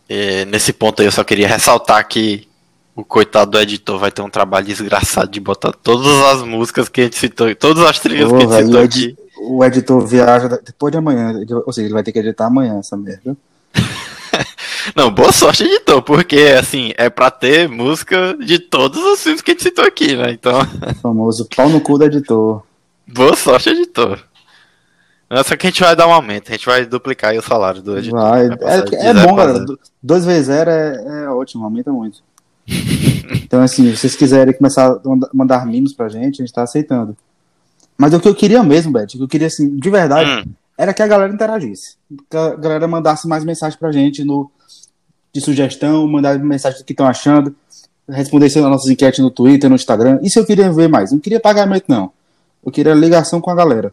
É, nesse ponto aí eu só queria ressaltar que o coitado do editor vai ter um trabalho desgraçado de botar todas as músicas que a gente citou, todas as trilhas que a gente citou
o
aqui.
O editor viaja depois de amanhã. Ou seja, ele vai ter que editar amanhã essa merda. [LAUGHS]
Não, boa sorte, editor, porque assim, é pra ter música de todos os filmes que a gente citou aqui, né? Então,
O famoso pau no cu do editor.
boa sorte, editor. Só que a gente vai dar um aumento, a gente vai duplicar aí o salário do editor.
Vai. É, é bom, galera.
zero.
Do- Dois vezes zero é, é ótimo, aumenta muito. Então, assim, se vocês quiserem começar a manda- mandar mimos pra gente, a gente tá aceitando. Mas o que eu queria mesmo, Beth, o que eu queria, assim, de verdade,
Hum,
era que a galera interagisse. Que a galera mandasse mais mensagem pra gente no, de sugestão, mandar mensagem do que estão achando, respondesse as nossas enquetes no Twitter, no Instagram. Isso eu queria ver mais. Não queria pagamento, não. Eu queria ligação com a galera.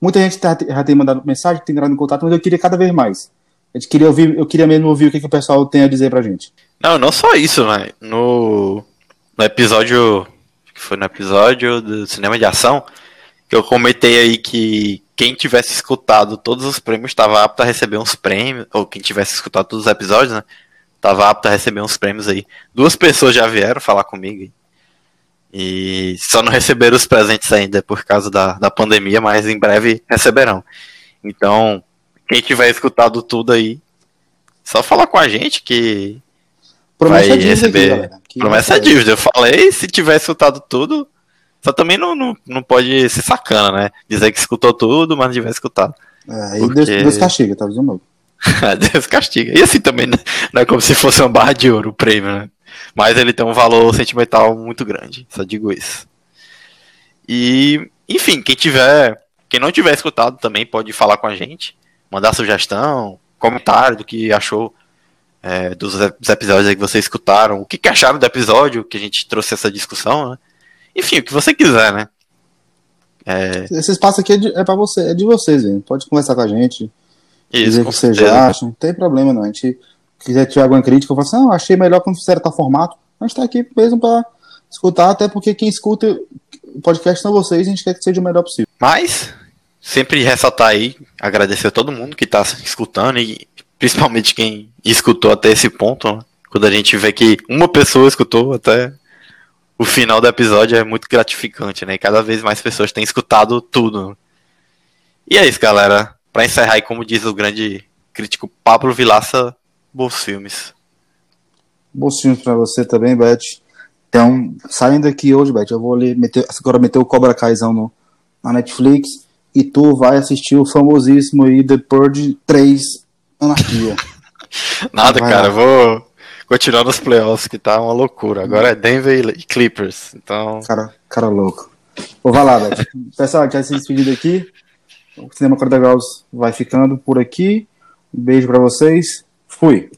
Muita gente tá- já tem mandado mensagem, tem entrado em contato, mas eu queria cada vez mais. Gente queria ouvir, eu queria mesmo ouvir o que, que o pessoal tem a dizer pra gente.
Não, não só isso, né? No, no episódio. Que foi no episódio do cinema de ação. Que eu comentei aí que quem tivesse escutado todos os prêmios estava apto a receber uns prêmios. Ou quem tivesse escutado todos os episódios, né? Tava apto a receber uns prêmios aí. Duas pessoas já vieram falar comigo. E só não receberam os presentes ainda por causa da, da pandemia, mas em breve receberão. Então, quem tiver escutado tudo aí, só falar com a gente que
Promessa
vai
é dívida aqui,
receber.
galera. Que
Promessa é dívida. Eu falei, se tiver escutado tudo, só também não, não, não pode ser sacana, né? Dizer que escutou tudo, mas não tiver escutado.
É, aí
Porque-
Deus, Deus castiga, tá dizendo? [LAUGHS]
Deus castiga. E assim também, né? não é como se fosse uma barra de ouro o prêmio, né? Mas ele tem um valor sentimental muito grande, só digo isso. E, enfim, quem tiver, quem não tiver escutado também pode falar com a gente, mandar sugestão, comentário do que achou é, dos, ep- dos episódios aí que vocês escutaram, o que, que acharam do episódio que a gente trouxe essa discussão, né? Enfim, o que você quiser, né? É,
Esse espaço aqui é, de, é pra você, é de vocês, velho. Pode conversar com a gente,
isso,
dizer o que vocês acham, não tem problema não. A gente quiser tiver alguma crítica, eu falo assim, não, achei melhor quando fizeram tal formato. A gente tá aqui mesmo pra escutar, até porque quem escuta o podcast são vocês, a gente quer que seja o melhor possível.
Mas, sempre ressaltar aí, agradecer a todo mundo que tá escutando e principalmente quem escutou até esse ponto. né? Quando a gente vê que uma pessoa escutou até o final do episódio é muito gratificante, né? E cada vez mais pessoas têm escutado tudo. E é isso, galera. Pra encerrar aí, como diz o grande crítico Pablo Vilaça, bons filmes.
Bons filmes pra você também, Beth. Então, saindo daqui hoje, Beth, eu vou ali meter, agora meter o Cobra Kaizão no, na Netflix e tu vai assistir o famosíssimo aí The Purge 3 Anarquia. [LAUGHS]
Nada,
Vai
cara,
lá.
vou continuar nos playoffs, que tá uma loucura. Agora é Denver e Clippers. Então,
Cara, cara louco. Pô, vai lá, Beth. [LAUGHS] Pessoal, vai se despedindo aqui. O Cinema 40 Graus vai ficando por aqui. Um beijo pra vocês. Fui.